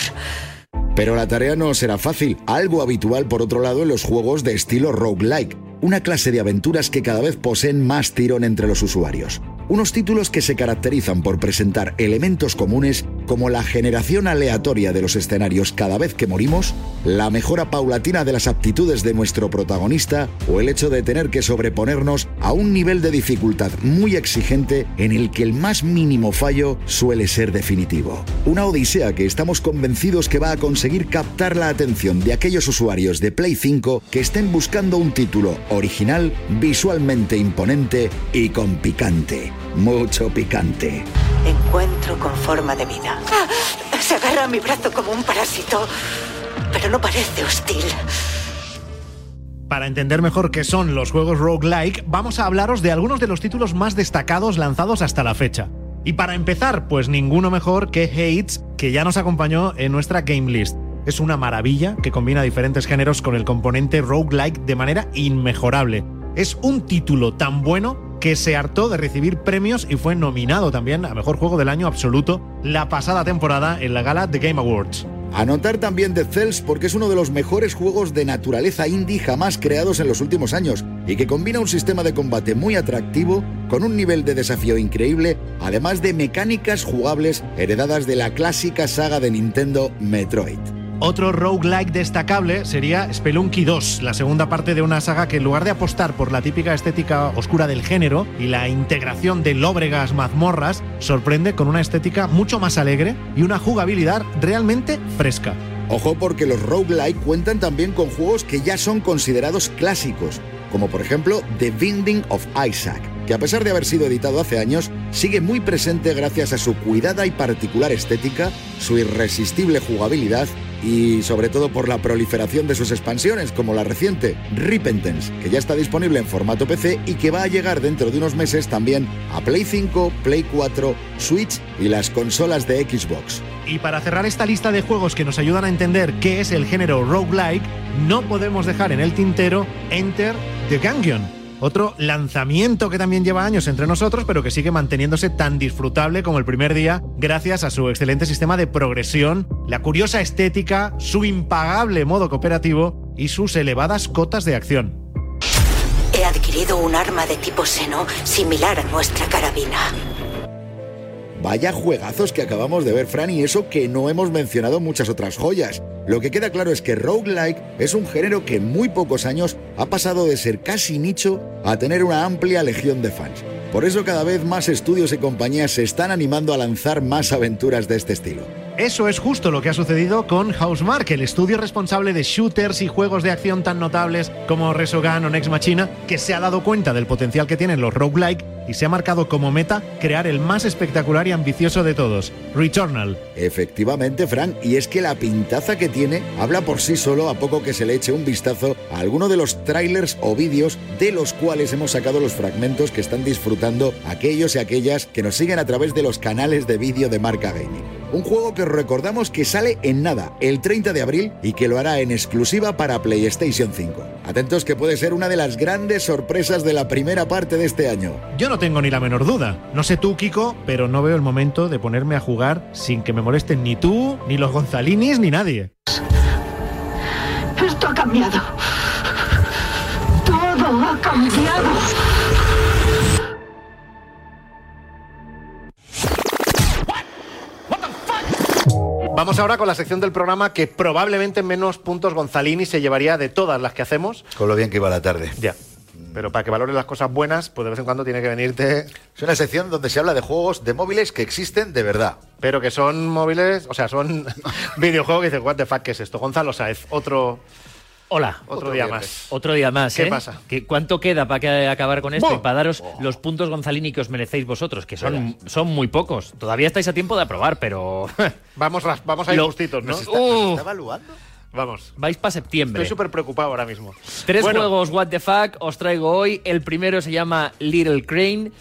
Pero la tarea no será fácil, algo habitual por otro lado en los juegos de estilo roguelike, una clase de aventuras que cada vez poseen más tirón entre los usuarios. Unos títulos que se caracterizan por presentar elementos comunes como la generación aleatoria de los escenarios cada vez que morimos, la mejora paulatina de las aptitudes de nuestro protagonista o el hecho de tener que sobreponernos a un nivel de dificultad muy exigente en el que el más mínimo fallo suele ser definitivo. Una odisea que estamos convencidos que va a conseguir captar la atención de aquellos usuarios de Play 5 que estén buscando un título original, visualmente imponente y con picante. Mucho picante. Encuentro con forma de vida. ¡Ah! Se agarra a mi brazo como un parásito, pero no parece hostil. Para entender mejor qué son los juegos roguelike, vamos a hablaros de algunos de los títulos más destacados lanzados hasta la fecha. Y para empezar, pues ninguno mejor que Hades, que ya nos acompañó en nuestra game list. Es una maravilla que combina diferentes géneros con el componente roguelike de manera inmejorable. Es un título tan bueno que se hartó de recibir premios y fue nominado también a Mejor Juego del Año Absoluto la pasada temporada en la gala The Game Awards. Anotar también Dead Cells porque es uno de los mejores juegos de naturaleza indie jamás creados en los últimos años y que combina un sistema de combate muy atractivo con un nivel de desafío increíble, además de mecánicas jugables heredadas de la clásica saga de Nintendo Metroid. Otro roguelike destacable sería Spelunky 2, la segunda parte de una saga que en lugar de apostar por la típica estética oscura del género y la integración de lóbregas mazmorras, sorprende con una estética mucho más alegre y una jugabilidad realmente fresca. Ojo porque los roguelike cuentan también con juegos que ya son considerados clásicos, como por ejemplo The Binding of Isaac, que a pesar de haber sido editado hace años, sigue muy presente gracias a su cuidada y particular estética, su irresistible jugabilidad y sobre todo por la proliferación de sus expansiones, como la reciente Repentance, que ya está disponible en formato PC y que va a llegar dentro de unos meses también a Play 5, Play 4, Switch y las consolas de Xbox. Y para cerrar esta lista de juegos que nos ayudan a entender qué es el género roguelike, no podemos dejar en el tintero Enter the Gungeon. Otro lanzamiento que también lleva años entre nosotros, pero que sigue manteniéndose tan disfrutable como el primer día, gracias a su excelente sistema de progresión, la curiosa estética, su impagable modo cooperativo y sus elevadas cotas de acción. He adquirido un arma de tipo seno similar a nuestra carabina. Vaya juegazos que acabamos de ver, Fran, y eso que no hemos mencionado muchas otras joyas. Lo que queda claro es que roguelike es un género que en muy pocos años ha pasado de ser casi nicho a tener una amplia legión de fans. Por eso cada vez más estudios y compañías se están animando a lanzar más aventuras de este estilo. Eso es justo lo que ha sucedido con Housemark, el estudio responsable de shooters y juegos de acción tan notables como Resogun o Next Machina, que se ha dado cuenta del potencial que tienen los roguelike y se ha marcado como meta crear el más espectacular y ambicioso de todos, Returnal. Efectivamente, Frank, y es que la pintaza que tiene habla por sí solo a poco que se le eche un vistazo a alguno de los trailers o vídeos de los cuales hemos sacado los fragmentos que están disfrutando aquellos y aquellas que nos siguen a través de los canales de vídeo de Marca Gaming. Un juego que os recordamos que sale en nada, el 30 de abril, y que lo hará en exclusiva para PlayStation 5. Atentos que puede ser una de las grandes sorpresas de la primera parte de este año. Yo no tengo ni la menor duda. No sé tú, Kiko, pero no veo el momento de ponerme a jugar sin que me molesten ni tú, ni los Gonzalinis, ni nadie. Esto ha cambiado. Todo ha cambiado. Vamos ahora con la sección del programa que probablemente menos puntos Gonzalini se llevaría de todas las que hacemos. Con lo bien que iba la tarde. Ya. Pero para que valores las cosas buenas, pues de vez en cuando tiene que venirte. Es una sección donde se habla de juegos de móviles que existen de verdad. Pero que son móviles, o sea, son videojuegos que dices, what the fuck, ¿qué es esto? Gonzalo Saez, otro. Hola. Otro, día más. Otro día más. ¿Qué ¿eh? pasa? ¿Qué- ¿Cuánto queda para que acabar con esto y para daros los puntos Gonzalini que os merecéis vosotros? Que son, son muy pocos. Todavía estáis a tiempo de aprobar, pero. Vamos, vamos a ir Lo- justitos, ¿no? Nos está- nos Uh. está evaluando? Vamos. Vais para septiembre. Estoy súper preocupado ahora mismo. Tres Bueno, juegos What the Fuck os traigo hoy. El primero se llama Little Crane.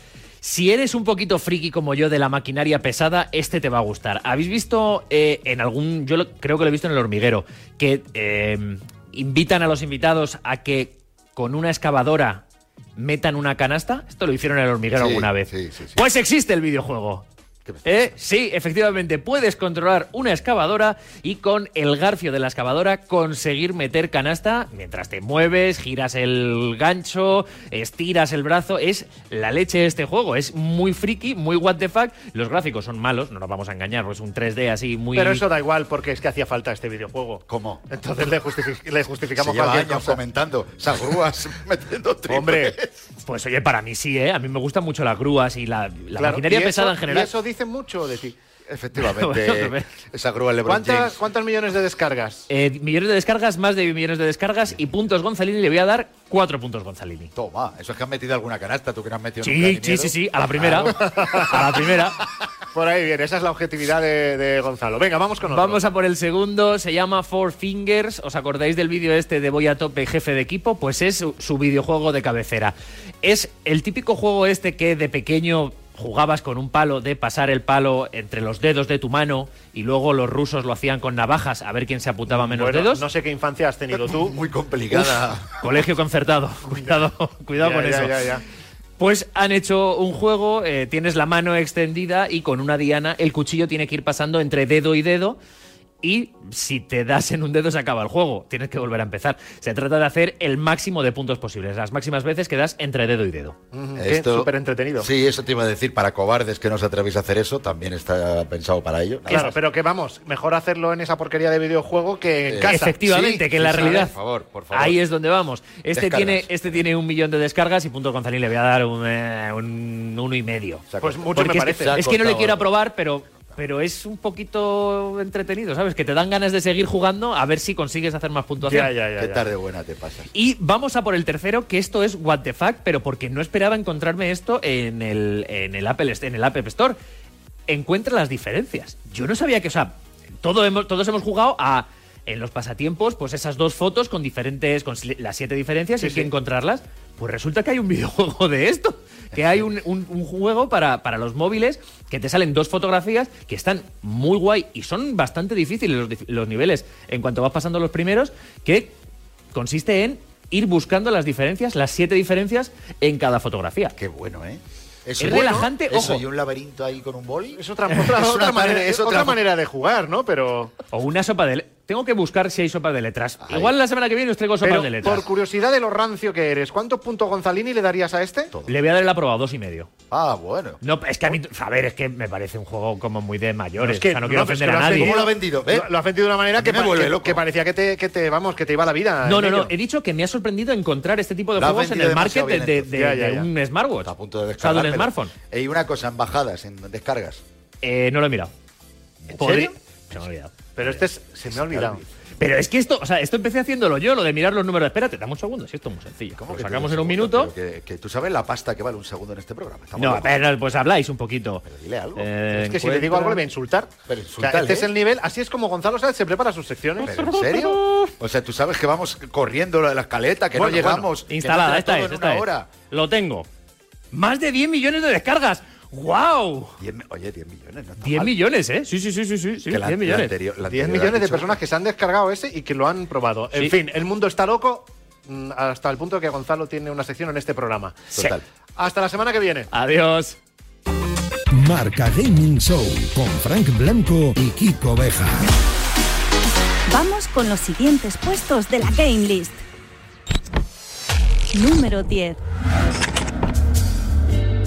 Si eres un poquito friki como yo de la maquinaria pesada, este te va a gustar. ¿Habéis visto eh, en algún, yo lo- creo que lo he visto en el hormiguero, que eh, invitan a los invitados a que con una excavadora metan una canasta? Esto lo hicieron en el hormiguero Sí, alguna vez. sí, sí, sí. Pues existe el videojuego. ¿Eh? Sí, efectivamente, puedes controlar una excavadora y con el garfio de la excavadora conseguir meter canasta mientras te mueves, giras el gancho, estiras el brazo. Es la leche este juego, es muy friki, muy what the fuck. Los gráficos son malos, no nos vamos a engañar, pues un 3D así muy... Pero eso da igual porque es que hacía falta este videojuego. ¿Cómo? Entonces le, justifi- le justificamos Se lleva cualquier años cosa. comentando esas grúas metiendo triples. Hombre, Pues oye, para mí sí, ¿eh? A mí me gustan mucho las grúas y la, la claro, maquinaria y eso- pesada en general. Y eso dice mucho de ti. Efectivamente, Bueno, esa grúa LeBron ¿Cuántas, James. ¿Cuántos millones de descargas? Eh, millones de descargas, más de millones de descargas y puntos Gonzalini. Le voy a dar cuatro puntos Gonzalini. Toma, eso es que han metido alguna canasta, tú que no has metido Sí, sí, sí, sí, a la primera. Ah. A la primera. Por ahí viene, esa es la objetividad de, de Gonzalo. Venga, vamos con otro. Vamos a por el segundo, se llama Four Fingers. ¿Os acordáis del vídeo este de Voy a tope, jefe de equipo? Pues es su, su videojuego de cabecera. Es el típico juego este que de pequeño jugabas con un palo de pasar el palo entre los dedos de tu mano y luego los rusos lo hacían con navajas a ver quién se apuntaba menos Bueno, dedos. No sé qué infancia has tenido tú. Muy complicada. Uf, colegio concertado. Cuidado, cuidado Ya, con ya, eso. ya, ya. Pues han hecho un juego, eh, tienes la mano extendida y con una diana el cuchillo tiene que ir pasando entre dedo y dedo y si te das en un dedo se acaba el juego, tienes que volver a empezar. Se trata de hacer el máximo de puntos posibles, las máximas veces que das entre dedo y dedo. Ujú, qué súper entretenido. Sí, eso te iba a decir, para cobardes que no os atrevéis a hacer eso, también está pensado para ello. Nada Claro, más. pero que vamos, mejor hacerlo en esa porquería de videojuego que en Eh, casa. Efectivamente, Sí, que en la sí, realidad. por favor, por favor. Ahí es donde vamos. Este Descargas. tiene, este tiene un millón de descargas y puntos González le voy a dar un, eh, un uno y medio. Pues mucho Porque me es parece. que- Es que, no le quiero aprobar, pero, pero es un poquito entretenido, ¿sabes? Que te dan ganas de seguir jugando a ver si consigues hacer más puntuación. Ya, ya, ya. Qué ya. tarde buena te pasas. Y vamos a por el tercero, que esto es What the Fuck, pero porque no esperaba encontrarme esto en el, en el, Apple, en el App Store. Encuentra las diferencias. Yo no sabía que, o sea, todo hemos- todos hemos jugado a. En los pasatiempos, pues esas dos fotos con diferentes, con las siete diferencias y hay que encontrarlas. Pues resulta que hay un videojuego de esto. Que hay un, un- un juego para, para los móviles que te salen dos fotografías que están muy guay y son bastante difíciles los, niveles en cuanto vas pasando los primeros, que consiste en ir buscando las diferencias, las siete diferencias en cada fotografía. Qué bueno, ¿eh? Es bueno, relajante, eso ojo. y un laberinto ahí con un boli. Es otra, otra- Es otra una manera, es otra- manera de jugar, ¿no? Pero. O una sopa de... Tengo que buscar si hay sopas de letras. Igual la semana que viene os traigo Pero, de letras. por curiosidad de lo rancio que eres, ¿cuántos puntos Gonzalini le darías a este? Le voy a dar el aprobado dos y medio. Ah, bueno. No, es que a mí, a ver, es que me parece un juego como muy de mayores. Es que o sea, no quiero ofender a has nadie. ¿Cómo lo ha vendido? ¿Eh? Lo, lo has vendido de una manera que, me vuelve que- que parecía que te, que te, vamos, que te iba la vida. No, no, no. He dicho que me ha sorprendido encontrar este tipo de Lo has juegos en el market de, bien, de- entonces. de- Ya, ya, de ya. un smartwatch. A punto de O sea, de un descargar. smartphone. Y una cosa, en bajadas, en descargas. Eh, no lo he mirado. ¿En serio? Se me ha olvidado. Pero este es- se me ha olvidado. Pero es que esto, o sea, esto empecé haciéndolo yo, lo de mirar los números. Espérate, dame un segundo, si esto es muy sencillo. ¿Cómo Lo que sacamos en un minuto. Que, que tú sabes la pasta que vale un segundo en este programa. Estamos No, pero pues habláis un poquito. Pero dile algo. Eh, Es que si le digo algo le voy a insultar. Pero O sea, insultale, este es ¿eh? el nivel, así es como Gonzalo Sáenz se prepara sus secciones. ¿Pero en serio? O sea, tú sabes que vamos corriendo lo de la escaleta, que Bueno, no llegamos. que no Instalada, entra esta es, esta es. hora. Lo tengo. Más de 10 millones de descargas. ¡Wow! Oye, 10 millones, no está 10 mal. millones, ¿eh? Sí, sí, sí, sí, sí. sí, la- 10 la millones. anterior- la 10 anterior millones de personas que se han descargado ese y que lo han probado. En Sí. fin, el mundo está loco mm, hasta el punto que Gonzalo tiene una sección en este programa. Total. Hasta la semana que viene. Adiós. Marca Gaming Show con Frank Blanco y Kiko Beja. Vamos con los siguientes puestos de la Game List. Número 10.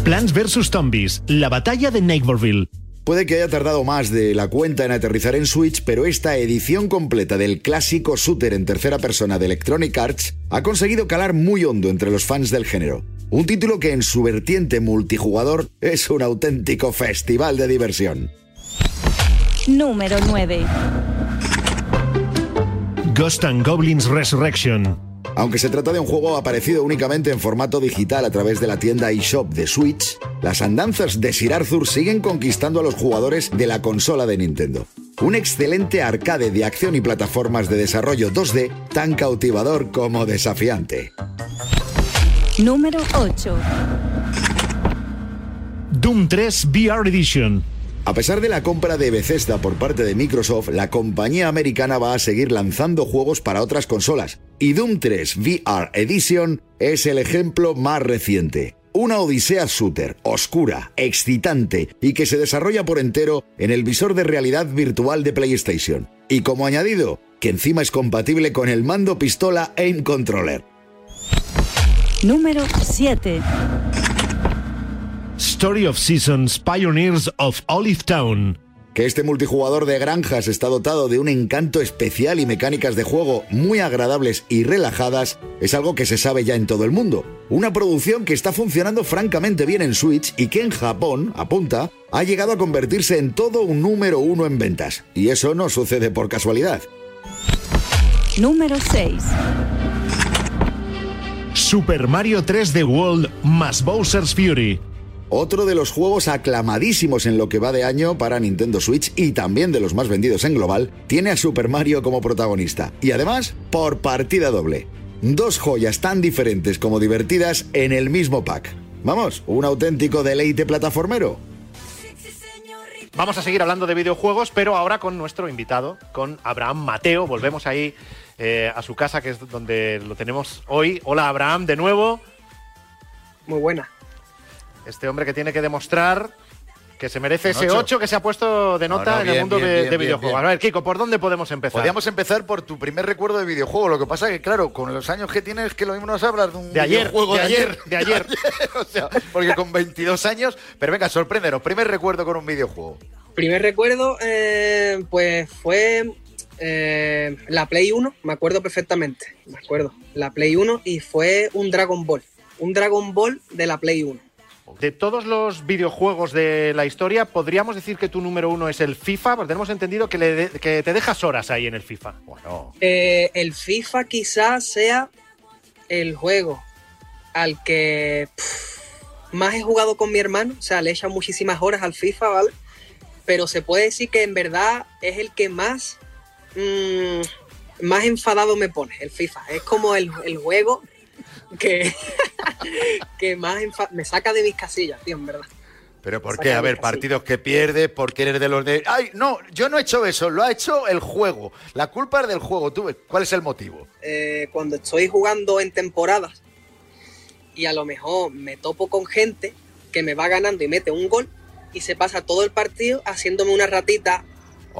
Plants vs. Zombies, la batalla de Neighborville. Puede que haya tardado más de la cuenta en aterrizar en Switch, pero esta edición completa del clásico shooter en tercera persona de Electronic Arts ha conseguido calar muy hondo entre los fans del género. Un título que en su vertiente multijugador es un auténtico festival de diversión. Número 9. Ghost and Goblins Resurrection. Aunque se trata de un juego aparecido únicamente en formato digital a través de la tienda eShop de Switch, las andanzas de Sir Arthur siguen conquistando a los jugadores de la consola de Nintendo. Un excelente arcade de acción y plataformas de desarrollo 2D tan cautivador como desafiante. Número 8. Doom 3 VR Edition. A pesar de la compra de Bethesda por parte de Microsoft, la compañía americana va a seguir lanzando juegos para otras consolas, y Doom 3 VR Edition es el ejemplo más reciente. Una odisea shooter, oscura, excitante y que se desarrolla por entero en el visor de realidad virtual de PlayStation. Y como añadido, que encima es compatible con el mando pistola Aim Controller. Número 7. Story of Seasons Pioneers of Olive Town. Que este multijugador de granjas está dotado de un encanto especial y mecánicas de juego muy agradables y relajadas es algo que se sabe ya en todo el mundo. Una producción que está funcionando francamente bien en Switch y que en Japón, apunta, ha llegado a convertirse en todo un número uno en ventas. Y eso no sucede por casualidad. Número 6. Super Mario 3D World más Bowser's Fury. Otro de los juegos aclamadísimos en lo que va de año para Nintendo Switch y también de los más vendidos en global, tiene a Super Mario como protagonista. Y además, por partida doble. Dos joyas tan diferentes como divertidas en el mismo pack. Vamos, un auténtico deleite plataformero. Vamos a seguir hablando de videojuegos, pero ahora con nuestro invitado, con Abraham Mateo. Volvemos ahí eh, a su casa, que es donde lo tenemos hoy. Hola Abraham, de nuevo. Muy buena. Este hombre que tiene que demostrar que se merece ese ocho. 8 que se ha puesto de nota No, no, en el mundo bien, de, bien, de bien, videojuegos. A ver, Kiko, ¿por dónde podemos empezar? Podríamos empezar por tu primer recuerdo de videojuego. Lo que pasa es que, claro, con los años que tienes, que lo mismo nos hablas de un De ayer, videojuego de ayer, de ayer. o sea, porque con 22 años. Pero venga, sorpréndenos. Primer recuerdo con un videojuego. Primer recuerdo, eh, pues fue eh, la Play 1, me acuerdo perfectamente, me acuerdo, la Play 1 y fue un Dragon Ball, un Dragon Ball de la Play 1. De todos los videojuegos de la historia, ¿podríamos decir que tu número uno es el FIFA? Porque tenemos entendido que, te dejas horas ahí en el FIFA. Bueno, Eh, el FIFA quizás sea el juego al que más he jugado con mi hermano, o sea, le he echado muchísimas horas al FIFA, ¿vale? Pero se puede decir que en verdad es el que más, mm, más enfadado me pone, el FIFA. Es como el, el juego que, que más me saca de mis casillas, tío, en verdad. Pero ¿por qué? A ver, partidos que pierdes, porque eres de los de. ¡Ay, no! Yo no he hecho eso, lo ha hecho el juego. La culpa es del juego. ¿Tú, ¿Cuál es el motivo? eh, cuando estoy jugando en temporadas y a lo mejor me topo con gente que me va ganando y mete un gol y se pasa todo el partido haciéndome una ratita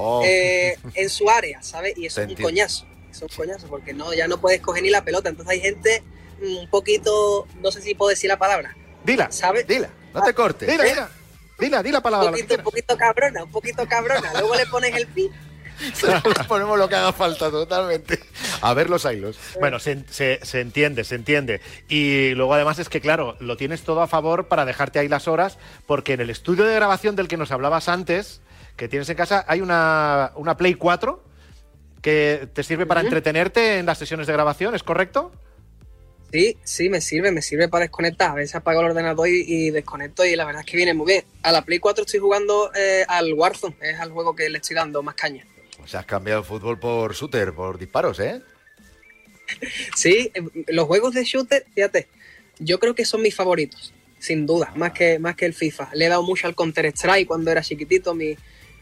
Oh. eh, en su área, ¿sabes? Y eso es un coñazo. Eso es un coñazo, porque no, ya no puedes coger ni la pelota. Entonces hay gente un poquito, no sé si puedo decir la palabra. Dila, ¿Sabes? Dila, no te cortes. Dila, dila. Dila, di la Un palabra. poquito, un poquito cabrona, un poquito cabrona. Luego le pones el pi. Ponemos lo que haga falta totalmente. A ver los hilos. Bueno, se, se- se entiende, se entiende. Y luego además es que, claro, lo tienes todo a favor para dejarte ahí las horas, porque en el estudio de grabación del que nos hablabas antes, que tienes en casa, hay una, una Play 4 que te sirve para entretenerte en las sesiones de grabación, ¿es correcto? Sí, sí, me sirve, me sirve para desconectar. A veces apago el ordenador y, y desconecto y la verdad es que viene muy bien. A la Play 4 estoy jugando eh, al Warzone, es al juego que le estoy dando más caña. O sea, has cambiado el fútbol por shooter, por disparos, ¿eh? Sí, eh, los juegos de shooter, fíjate, yo creo que son mis favoritos, sin duda, más que, más que el FIFA. Le he dado mucho al Counter-Strike cuando era chiquitito. Mi,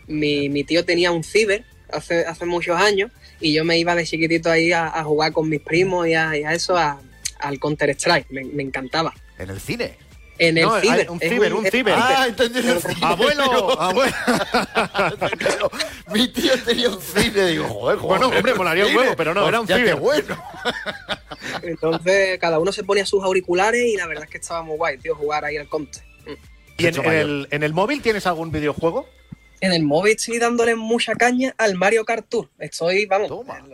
mi, mi tío tenía un ciber hace, hace muchos años y yo me iba de chiquitito ahí a, a jugar con mis primos y a, y a eso, a- al Counter-Strike. Me, me encantaba. En el cine. En el No, ciber. un ciber, un es- ciber. Ah, entendí el cine. Abuelo, abuelo. Mi tío tenía un cine. Digo, joder, joder. Bueno, hombre, molaría un huevo, pero no, era un ciber. qué bueno. Entonces, cada uno se ponía sus auriculares y la verdad es que estaba muy guay, tío, jugar ahí al Counter. ¿Y en, el, en el móvil tienes algún videojuego? En el móvil estoy dándole mucha caña al Mario Kart Tour. Estoy, vamos, Toma.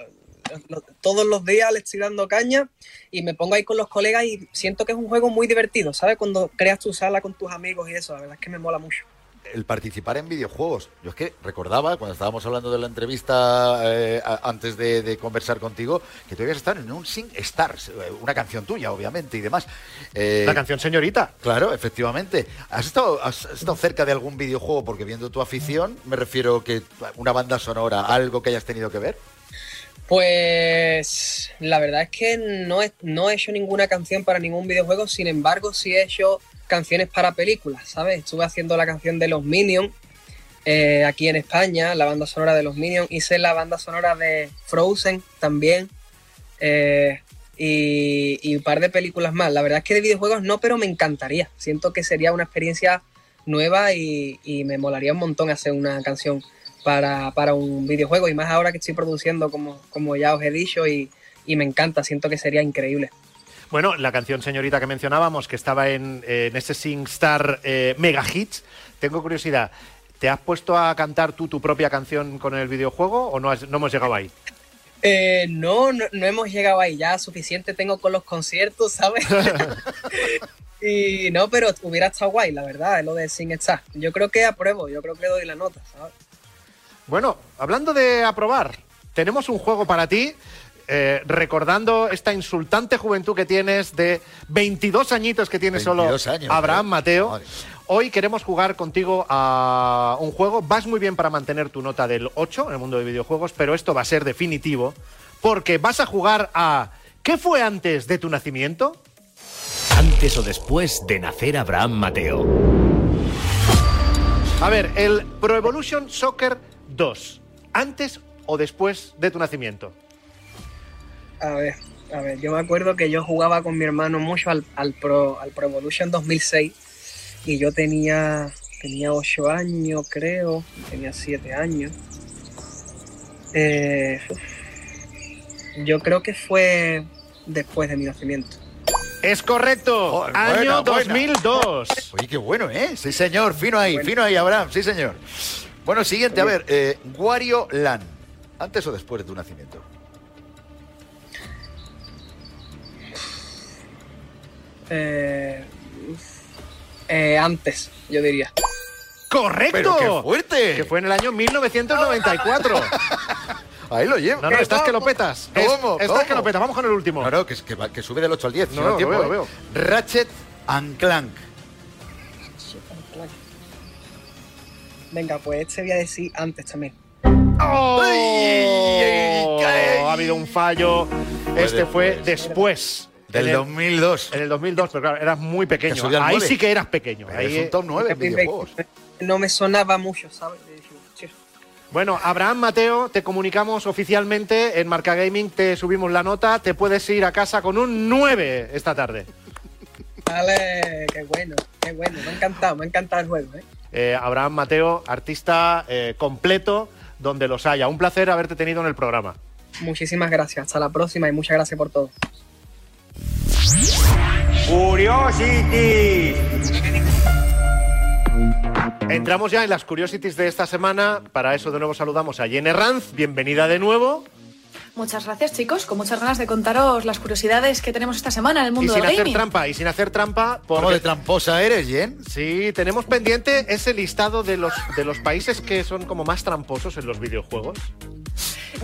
Todos los días le estoy dando caña y me pongo ahí con los colegas y siento que es un juego muy divertido, ¿sabes? Cuando creas tu sala con tus amigos y eso, la verdad es que me mola mucho. El participar en videojuegos. Yo es que recordaba, cuando estábamos hablando de la entrevista eh, antes de, de conversar contigo, que tú habías estado en un Sing Stars, eh, una canción tuya, obviamente, y demás. Eh, La canción señorita. Claro, efectivamente. ¿Has estado, has estado cerca de algún videojuego? Porque viendo tu afición, me refiero que una banda sonora, algo que hayas tenido que ver. Pues la verdad es que no he, hecho ninguna canción para ningún videojuego, sin embargo sí he hecho canciones para películas, ¿sabes? Estuve haciendo la canción de los Minions eh, aquí en España, la banda sonora de los Minions, hice la banda sonora de Frozen también eh, y, un par de películas más. La verdad es que de videojuegos no, pero me encantaría. Siento que sería una experiencia nueva y me molaría un montón hacer una canción para, para un videojuego y más ahora que estoy produciendo como, como ya os he dicho y, y me encanta, siento que sería increíble. Bueno, la canción señorita que mencionábamos, que estaba en, en ese SingStar eh, Mega Hits, tengo curiosidad. ¿Te has puesto a cantar tú tu propia canción con el videojuego o no, has- no hemos llegado ahí? Eh, no, no, no hemos llegado ahí, ya suficiente tengo con los conciertos, ¿sabes? y no, pero hubiera estado guay, la verdad, lo de Sing Star. Yo creo que apruebo, yo creo que doy la nota, ¿sabes? Bueno, hablando de aprobar, tenemos un juego para ti. eh, recordando esta insultante juventud que tienes de 22 añitos que tiene solo 22 años, Abraham ¿eh? Mateo. Madre. Hoy queremos jugar contigo a un juego. Vas muy bien para mantener tu nota del 8 en el mundo de videojuegos, pero esto va a ser definitivo porque vas a jugar a ¿Qué fue antes de tu nacimiento? Antes o después de nacer Abraham Mateo. A ver, el Pro Evolution Soccer 2. ¿Antes o después de tu nacimiento? A ver, a ver, yo me acuerdo que yo jugaba con mi hermano mucho al, al Pro, al Pro Evolution 2006 y yo tenía, tenía 8 años, creo, tenía 7 años. Eh, yo creo que fue después de mi nacimiento. Es correcto. Joder, Año buena, buena. 2002. Oye, qué bueno, ¿eh? Sí, señor. Fino ahí, Bueno. fino ahí, Abraham. Sí, señor. Bueno, siguiente, a ver. Eh, Wario Land. ¿Antes o después de tu nacimiento? Eh, eh, antes, yo diría. ¡Correcto! ¡Pero qué fuerte! Que fue en el año 1994. Ahí lo llevo. No, no, estás que lo petas. Es- ¿Cómo? Estás ¿Cómo? que lo petas. Vamos con el último. No, no, que, que, sube del 8 al 10. si No, no no, tiempo, lo veo, ¿eh? lo Ratchet and Clank. Venga, pues este voy a decir antes también. ¡Oh! Ay, ay, Ha habido un fallo. Este fue después. Del En el- 2002. En el 2002, pero claro, eras muy pequeño. Ahí sí que eras pequeño. Pero Ahí, es un top 9 en videojuegos. No me sonaba mucho, ¿sabes? Bueno, Abraham Mateo, te comunicamos oficialmente en Marca Gaming, te subimos la nota, te puedes ir a casa con un 9 esta tarde. Vale, qué bueno, qué bueno. Me ha encantado, me ha encantado el juego, ¿eh? Eh, Abraham Mateo, artista eh, completo donde los haya. Un placer haberte tenido en el programa. Muchísimas gracias. Hasta la próxima y muchas gracias por todo. Curiosity. Entramos ya en las curiosities de esta semana. Para eso de nuevo saludamos a Jenny Ranz. Bienvenida de nuevo. Muchas gracias, chicos. Con muchas ganas de contaros las curiosidades que tenemos esta semana en el Y mundo sin del hacer gaming. trampa, y sin hacer trampa. ¿Cómo porque- de tramposa eres, Jen? Sí, tenemos pendiente ese listado de los, de los países que son como más tramposos en los videojuegos.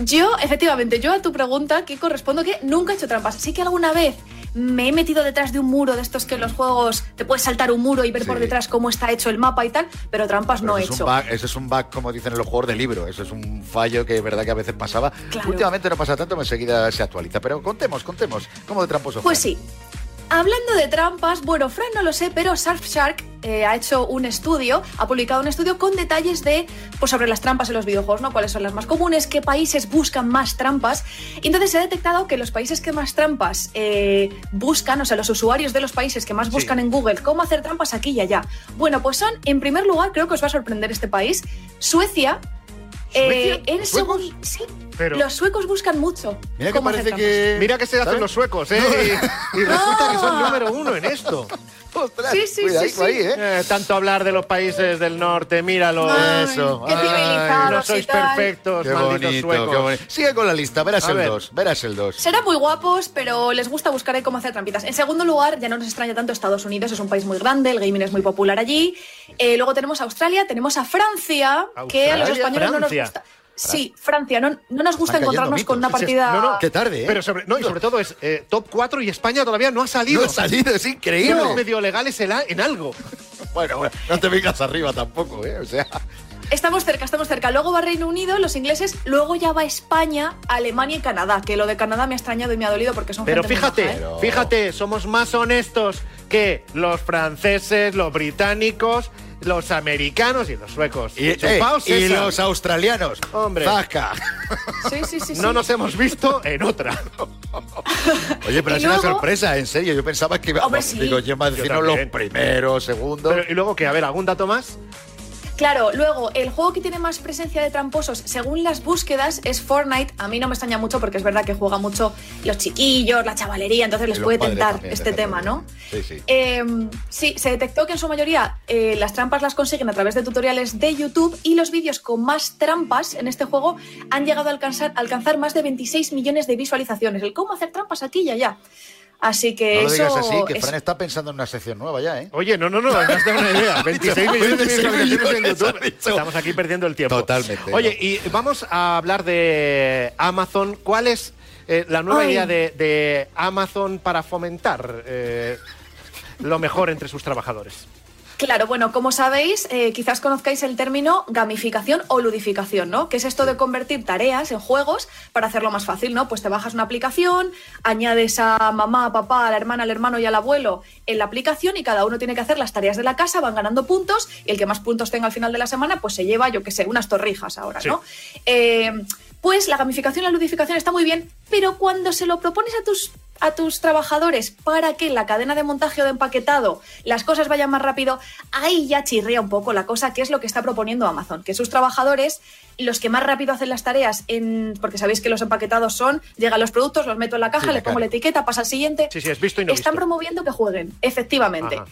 Yo, efectivamente, yo a tu pregunta, que correspondo que nunca he hecho trampas. Sí que alguna vez me he metido detrás de un muro de estos que en los juegos te puedes saltar un muro y ver por detrás cómo está hecho el mapa y tal, pero trampas no he hecho. bug, eso es un bug, como dicen en los juegos de libro. Eso es un fallo que es verdad que a veces pasaba. Claro. Últimamente no pasa tanto, pero enseguida se actualiza. Pero contemos, contemos. ¿Cómo de tramposo Pues sí. Hablando de trampas, bueno, Fran no lo sé, pero Surfshark eh, ha hecho un estudio, ha publicado un estudio con detalles de, pues sobre las trampas en los videojuegos, ¿no? Cuáles son las más comunes, qué países buscan más trampas. Y entonces se ha detectado que los países que más trampas eh, buscan, o sea, los usuarios de los países que más buscan en Google, cómo hacer trampas aquí y allá. Bueno, pues son, en primer lugar, creo que os va a sorprender este país, Suecia. Eh, en ¿Los suecos? segun- sí, Pero- los suecos buscan mucho. Mira que parece que. Mira que se hacen ¿Sabes? los suecos, ¿eh? Y, y resulta que son número uno en esto. Ostras, Sí, sí, cuidadito sí, sí. ahí, ¿eh? Eh, tanto hablar de los países del norte, míralo. Ay, Eso. qué Ay, civilizados no y sois tal. perfectos, Qué malditos bonito, suecos. qué bonito. Sigue con la lista, verás A el ver. 2, verás el 2. Serán muy guapos, pero les gusta buscar ahí cómo hacer trampitas. En segundo lugar, ya no nos extraña tanto Estados Unidos, es un país muy grande, el gaming es muy popular allí. Eh, luego tenemos a Australia, tenemos a Francia, que a los españoles no nos gusta. Sí, Francia, no, no nos gusta encontrarnos con una partida. No, no, Qué tarde, ¿eh? Pero sobre, no, y sobre todo es eh, top 4 y España todavía no ha salido. No ha salido, es increíble. Somos medio legales en, algo. Bueno, bueno, no te vengas arriba tampoco, ¿eh? O sea, Estamos cerca, estamos cerca. Luego va Reino Unido, los ingleses, luego ya va España, Alemania y Canadá, que lo de Canadá me ha extrañado y me ha dolido porque son Pero gente muy fíjate, ¿eh? Pero- fíjate, somos más honestos que los franceses, los británicos, los americanos y los suecos. y, eh, y los australianos. Hombre. Zasca. Sí, sí, sí. sí. No nos hemos visto en otra. Oye, pero es una sorpresa, en serio. Yo pensaba que iba. Hombre, sí. Digo, yo decirnos los primeros, segundos. Pero, y luego que, a ver, ¿algún dato más? Claro, luego, el juego que tiene más presencia de tramposos, según las búsquedas, es Fortnite. A mí no me extraña mucho porque es verdad que juega mucho los chiquillos, la chavalería, entonces Y les puede tentar este tema, ¿no? Sí, sí. Eh, sí, se detectó que en su mayoría eh, las trampas las consiguen a través de tutoriales de YouTube y los vídeos con más trampas en este juego han llegado a alcanzar, alcanzar más de 26 millones de visualizaciones. El cómo hacer trampas aquí y allá. Así que No lo eso. digas así, que es- Fran está pensando en una sección nueva ya, ¿eh? Oye, no, no, no, no has dado una idea. 26 millones de 26 visualizaciones en YouTube. Estamos aquí perdiendo el tiempo. Totalmente, Oye, y vamos a hablar de Amazon. ¿Cuál es eh, la nueva Ay. idea de, de Amazon para fomentar eh, lo mejor entre sus trabajadores? Claro, bueno, como sabéis, eh, quizás conozcáis el término gamificación o ludificación, ¿no? Que es esto de convertir tareas en juegos para hacerlo más fácil, ¿no? Pues te bajas una aplicación, añades a mamá, a papá, a la hermana, al hermano y al abuelo en la aplicación y cada uno tiene que hacer las tareas de la casa, van ganando puntos y el que más puntos tenga al final de la semana, pues se lleva, yo qué sé, unas torrijas ahora, ¿no? Eh, pues la gamificación y la ludificación está muy bien, pero cuando se lo propones a tus, a tus trabajadores para que en la cadena de montaje o de empaquetado las cosas vayan más rápido, ahí ya chirría un poco la cosa, que es lo que está proponiendo Amazon, que sus trabajadores, los que más rápido hacen las tareas, en, porque sabéis que los empaquetados son, llegan los productos, los meto en la caja, Sí, le pongo la etiqueta, pasa al siguiente. Sí, sí, es visto y no Están visto. promoviendo que jueguen, efectivamente. Ajá.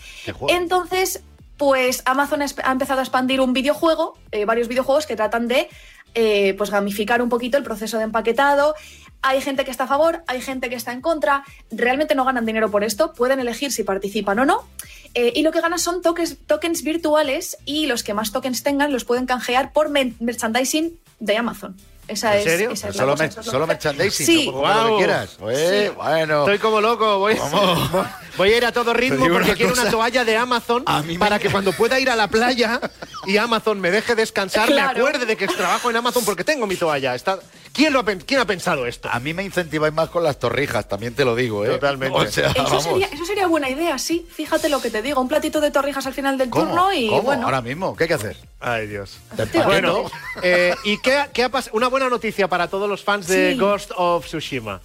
Entonces, pues Amazon ha empezado a expandir un videojuego, eh, varios videojuegos que tratan de eh, pues gamificar un poquito el proceso de empaquetado. Hay gente que está a favor, hay gente que está en contra. Realmente no ganan dinero por esto, pueden elegir si participan o no. Eh, y lo que ganan son tokens, tokens virtuales y los que más tokens tengan los pueden canjear por merchandising de Amazon. Esa ¿En es, serio? es la Solo, cosa, me- eso es lo solo merchandising, Sí. no lo que quieras. Sí. Bueno. Estoy como loco, voy, voy- a ir a todo ritmo porque una quiero una toalla de Amazon me- para que cuando pueda ir a la playa y Amazon me deje descansar, me acuerde de que trabajo en Amazon porque tengo mi toalla. Está... ¿Quién, lo ha, pen- quién ha pensado esto? A mí me incentiváis más con las torrijas, también te lo digo, ¿eh? Totalmente. O sea, Eso vamos. sería, eso sería buena idea, sí. Fíjate lo que te digo. Un platito de torrijas al final del ¿Cómo? turno y ¿Cómo? bueno. Ahora mismo, ¿qué hay que hacer? Ay, Dios. Bueno, eh, ¿y qué, ha- qué ha pasado? Una buena noticia para todos los fans de Sí. Ghost of Tsushima.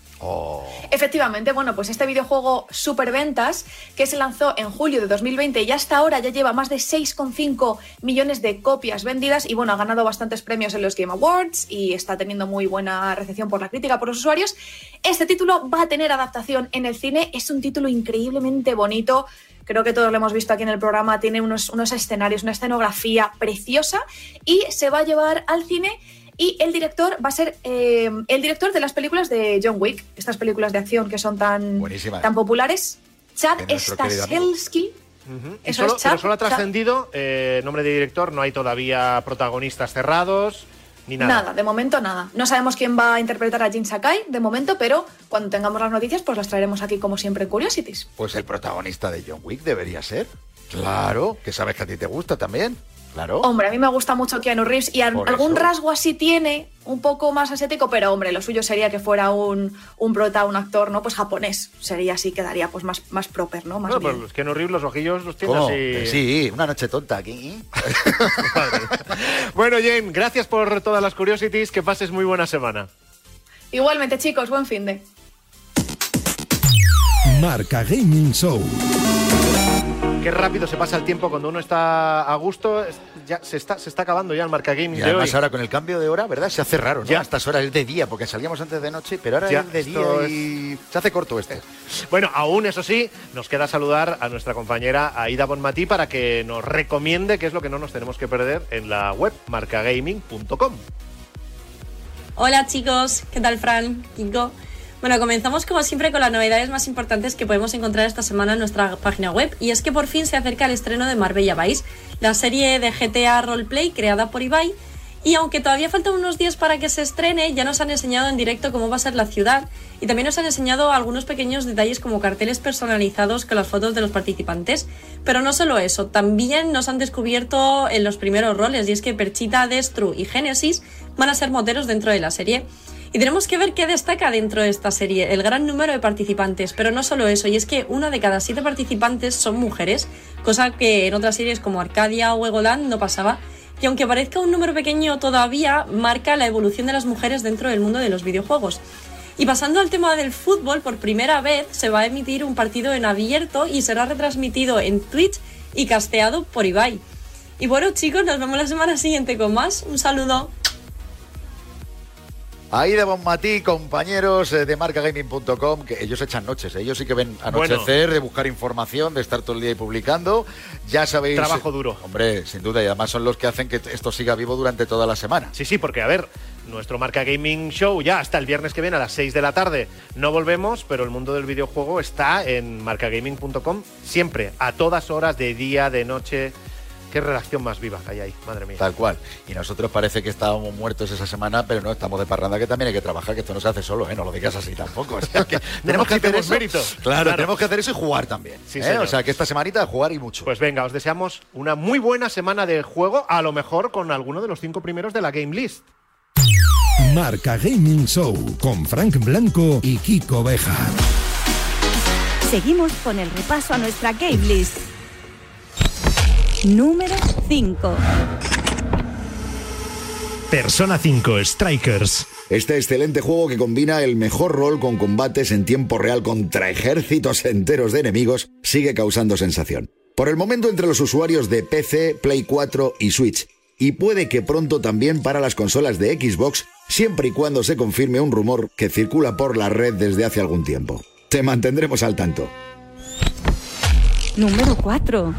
Efectivamente, bueno, pues este videojuego Superventas, que se lanzó en julio de 2020 y hasta ahora ya lleva más de 6,5 millones de copias vendidas y bueno, ha ganado bastantes premios en los Game Awards y está teniendo muy buena recepción por la crítica, por los usuarios. Este título va a tener adaptación en el cine, es un título increíblemente bonito. Creo que todos lo hemos visto aquí en el programa, tiene unos, unos escenarios, una escenografía preciosa y se va a llevar al cine y el director va a ser eh, el director de las películas de John Wick, estas películas de acción que son tan, Buenísimas. tan populares. Chad. Stahelski. Y Eso solo, es Chad. pero solo ha trascendido eh, nombre de director, no hay todavía protagonistas cerrados, ni nada. Nada. de momento nada. No sabemos quién va a interpretar a Jin Sakai de momento, pero cuando tengamos las noticias, pues las traeremos aquí como siempre en Curiosities. Pues el protagonista de John Wick debería ser. Claro, que sabes que a ti te gusta también. Claro. Hombre, a mí me gusta mucho Keanu Reeves y Por algún eso. rasgo así tiene, un poco más asiático, pero hombre, lo suyo sería que fuera un, un prota, un actor, ¿no? Pues japonés. Sería así, quedaría pues más, más proper, ¿no? Más Bueno, bien. pues los que no los ojillos los tiene ¿Cómo? así. Que Sí, una noche tonta aquí. Bueno, Jane, gracias por todas las curiosities, que pases muy buena semana. Igualmente, chicos, buen fin de. Marca Gaming Show. Qué rápido se pasa el tiempo cuando uno está a gusto. Ya se está, se está acabando ya el marca gaming Y de además hoy. ahora con el cambio de hora, ¿verdad? Se hace raro, ¿no? Ya. A estas horas es de día, porque salíamos antes de noche, pero ahora Ya, es de día y se hace corto esto. Bueno, aún eso sí, nos queda saludar a nuestra compañera Aida Bonmatí para que nos recomiende qué es lo que no nos tenemos que perder en la web marcagaming.com. Hola chicos, ¿qué tal Fran? Kiko. Bueno, comenzamos como siempre con las novedades más importantes que podemos encontrar esta semana en nuestra página web y es que por fin se acerca el estreno de Marbella Vice, la serie de GTA Roleplay creada por Ibai y aunque todavía faltan unos días para que se estrene, ya nos han enseñado en directo cómo va a ser la ciudad y también nos han enseñado algunos pequeños detalles como carteles personalizados con las fotos de los participantes. Pero no solo eso, también nos han descubierto en los primeros roles y es que Perchita, Destru y Génesis van a ser moteros dentro de la serie. Y tenemos que ver qué destaca dentro de esta serie, el gran número de participantes, pero no solo eso, y es que una de cada siete participantes son mujeres, cosa que en otras series como Arcadia o Egoland no pasaba, y aunque parezca un número pequeño todavía, marca la evolución de las mujeres dentro del mundo de los videojuegos. Y pasando al tema del fútbol, por primera vez se va a emitir un partido en abierto y será retransmitido en Twitch y casteado por Ibai. Y bueno chicos, nos vemos la semana siguiente con más. Un saludo. Aida Bonmatí, compañeros eh, de marcagaming.com, que ellos echan noches, ¿eh? ellos sí que ven anochecer, de buscar información, de estar todo el día ahí publicando. Ya sabéis. Trabajo duro. Hombre, sin duda, y además son los que hacen que esto siga vivo durante toda la semana. Sí, sí, porque a ver, nuestro Marca Gaming Show ya hasta el viernes que viene a las 6 de la tarde no volvemos, pero el mundo del videojuego está en marcagaming.com siempre, a todas horas, de día, de noche. Qué redacción más viva que hay ahí, madre mía. Tal cual. Y nosotros parece que estábamos muertos esa semana, pero no, estamos de parranda que también hay que trabajar, que esto no se hace solo, ¿eh? No lo digas así tampoco. O sea, que tenemos que hacer eso. mérito. Claro, Claro. tenemos que hacer eso y jugar también. Sí, ¿eh? señor. O sea, que esta semanita jugar y mucho. Pues venga, os deseamos una muy buena semana de juego, a lo mejor con alguno de los cinco primeros de la Game List. Marca Gaming Show con Frank Blanco y Kiko Bejar. Seguimos con el repaso a nuestra Game List. Número 5. Persona 5 Strikers. Este excelente juego que combina el mejor rol con combates en tiempo real contra ejércitos enteros de enemigos sigue causando sensación. Por el momento entre los usuarios de PC, Play 4 y Switch. Y puede que pronto también para las consolas de Xbox, siempre y cuando se confirme un rumor que circula por la red desde hace algún tiempo. Te mantendremos al tanto. Número 4.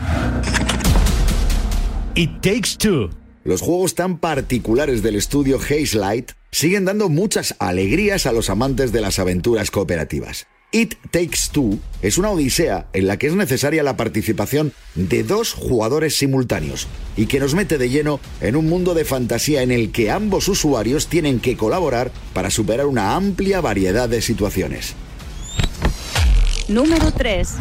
It Takes Two. Los juegos tan particulares del estudio Haze Light siguen dando muchas alegrías a los amantes de las aventuras cooperativas. It Takes Two es una odisea en la que es necesaria la participación de dos jugadores simultáneos y que nos mete de lleno en un mundo de fantasía en el que ambos usuarios tienen que colaborar para superar una amplia variedad de situaciones. Número 3.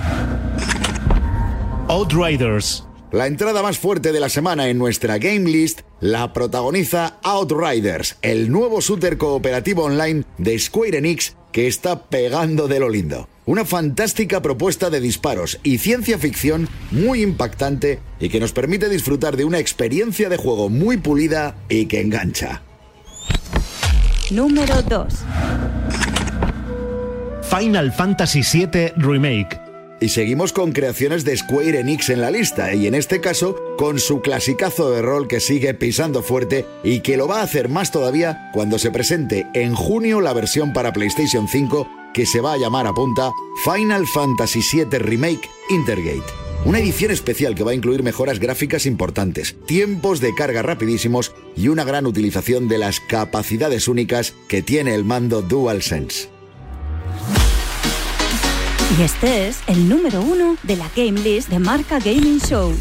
Outriders. La entrada más fuerte de la semana en nuestra game list la protagoniza Outriders, el nuevo shooter cooperativo online de Square Enix que está pegando de lo lindo. Una fantástica propuesta de disparos y ciencia ficción muy impactante y que nos permite disfrutar de una experiencia de juego muy pulida y que engancha. Número 2. Final Fantasy VII Remake. Y seguimos con creaciones de Square Enix en la lista, y en este caso con su clasicazo de rol que sigue pisando fuerte y que lo va a hacer más todavía cuando se presente en junio la versión para PlayStation 5 que se va a llamar a punta Final Fantasy VII Remake Intergate. Una edición especial que va a incluir mejoras gráficas importantes, tiempos de carga rapidísimos y una gran utilización de las capacidades únicas que tiene el mando DualSense. Y este es el número uno de la Game List de Marca Gaming Show.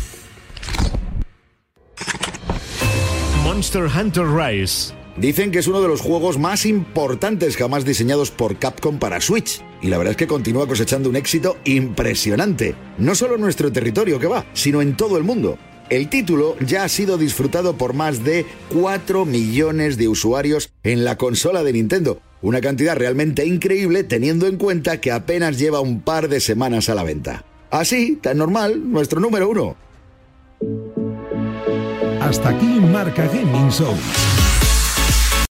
Monster Hunter Rise. Dicen que es uno de los juegos más importantes jamás diseñados por Capcom para Switch. Y la verdad es que continúa cosechando un éxito impresionante. No solo en nuestro territorio que va, sino en todo el mundo. El título ya ha sido disfrutado por más de 4 millones de usuarios en la consola de Nintendo. Una cantidad realmente increíble teniendo en cuenta que apenas lleva un par de semanas a la venta. Así, tan normal, nuestro número uno. Hasta aquí Marca Gaming Show.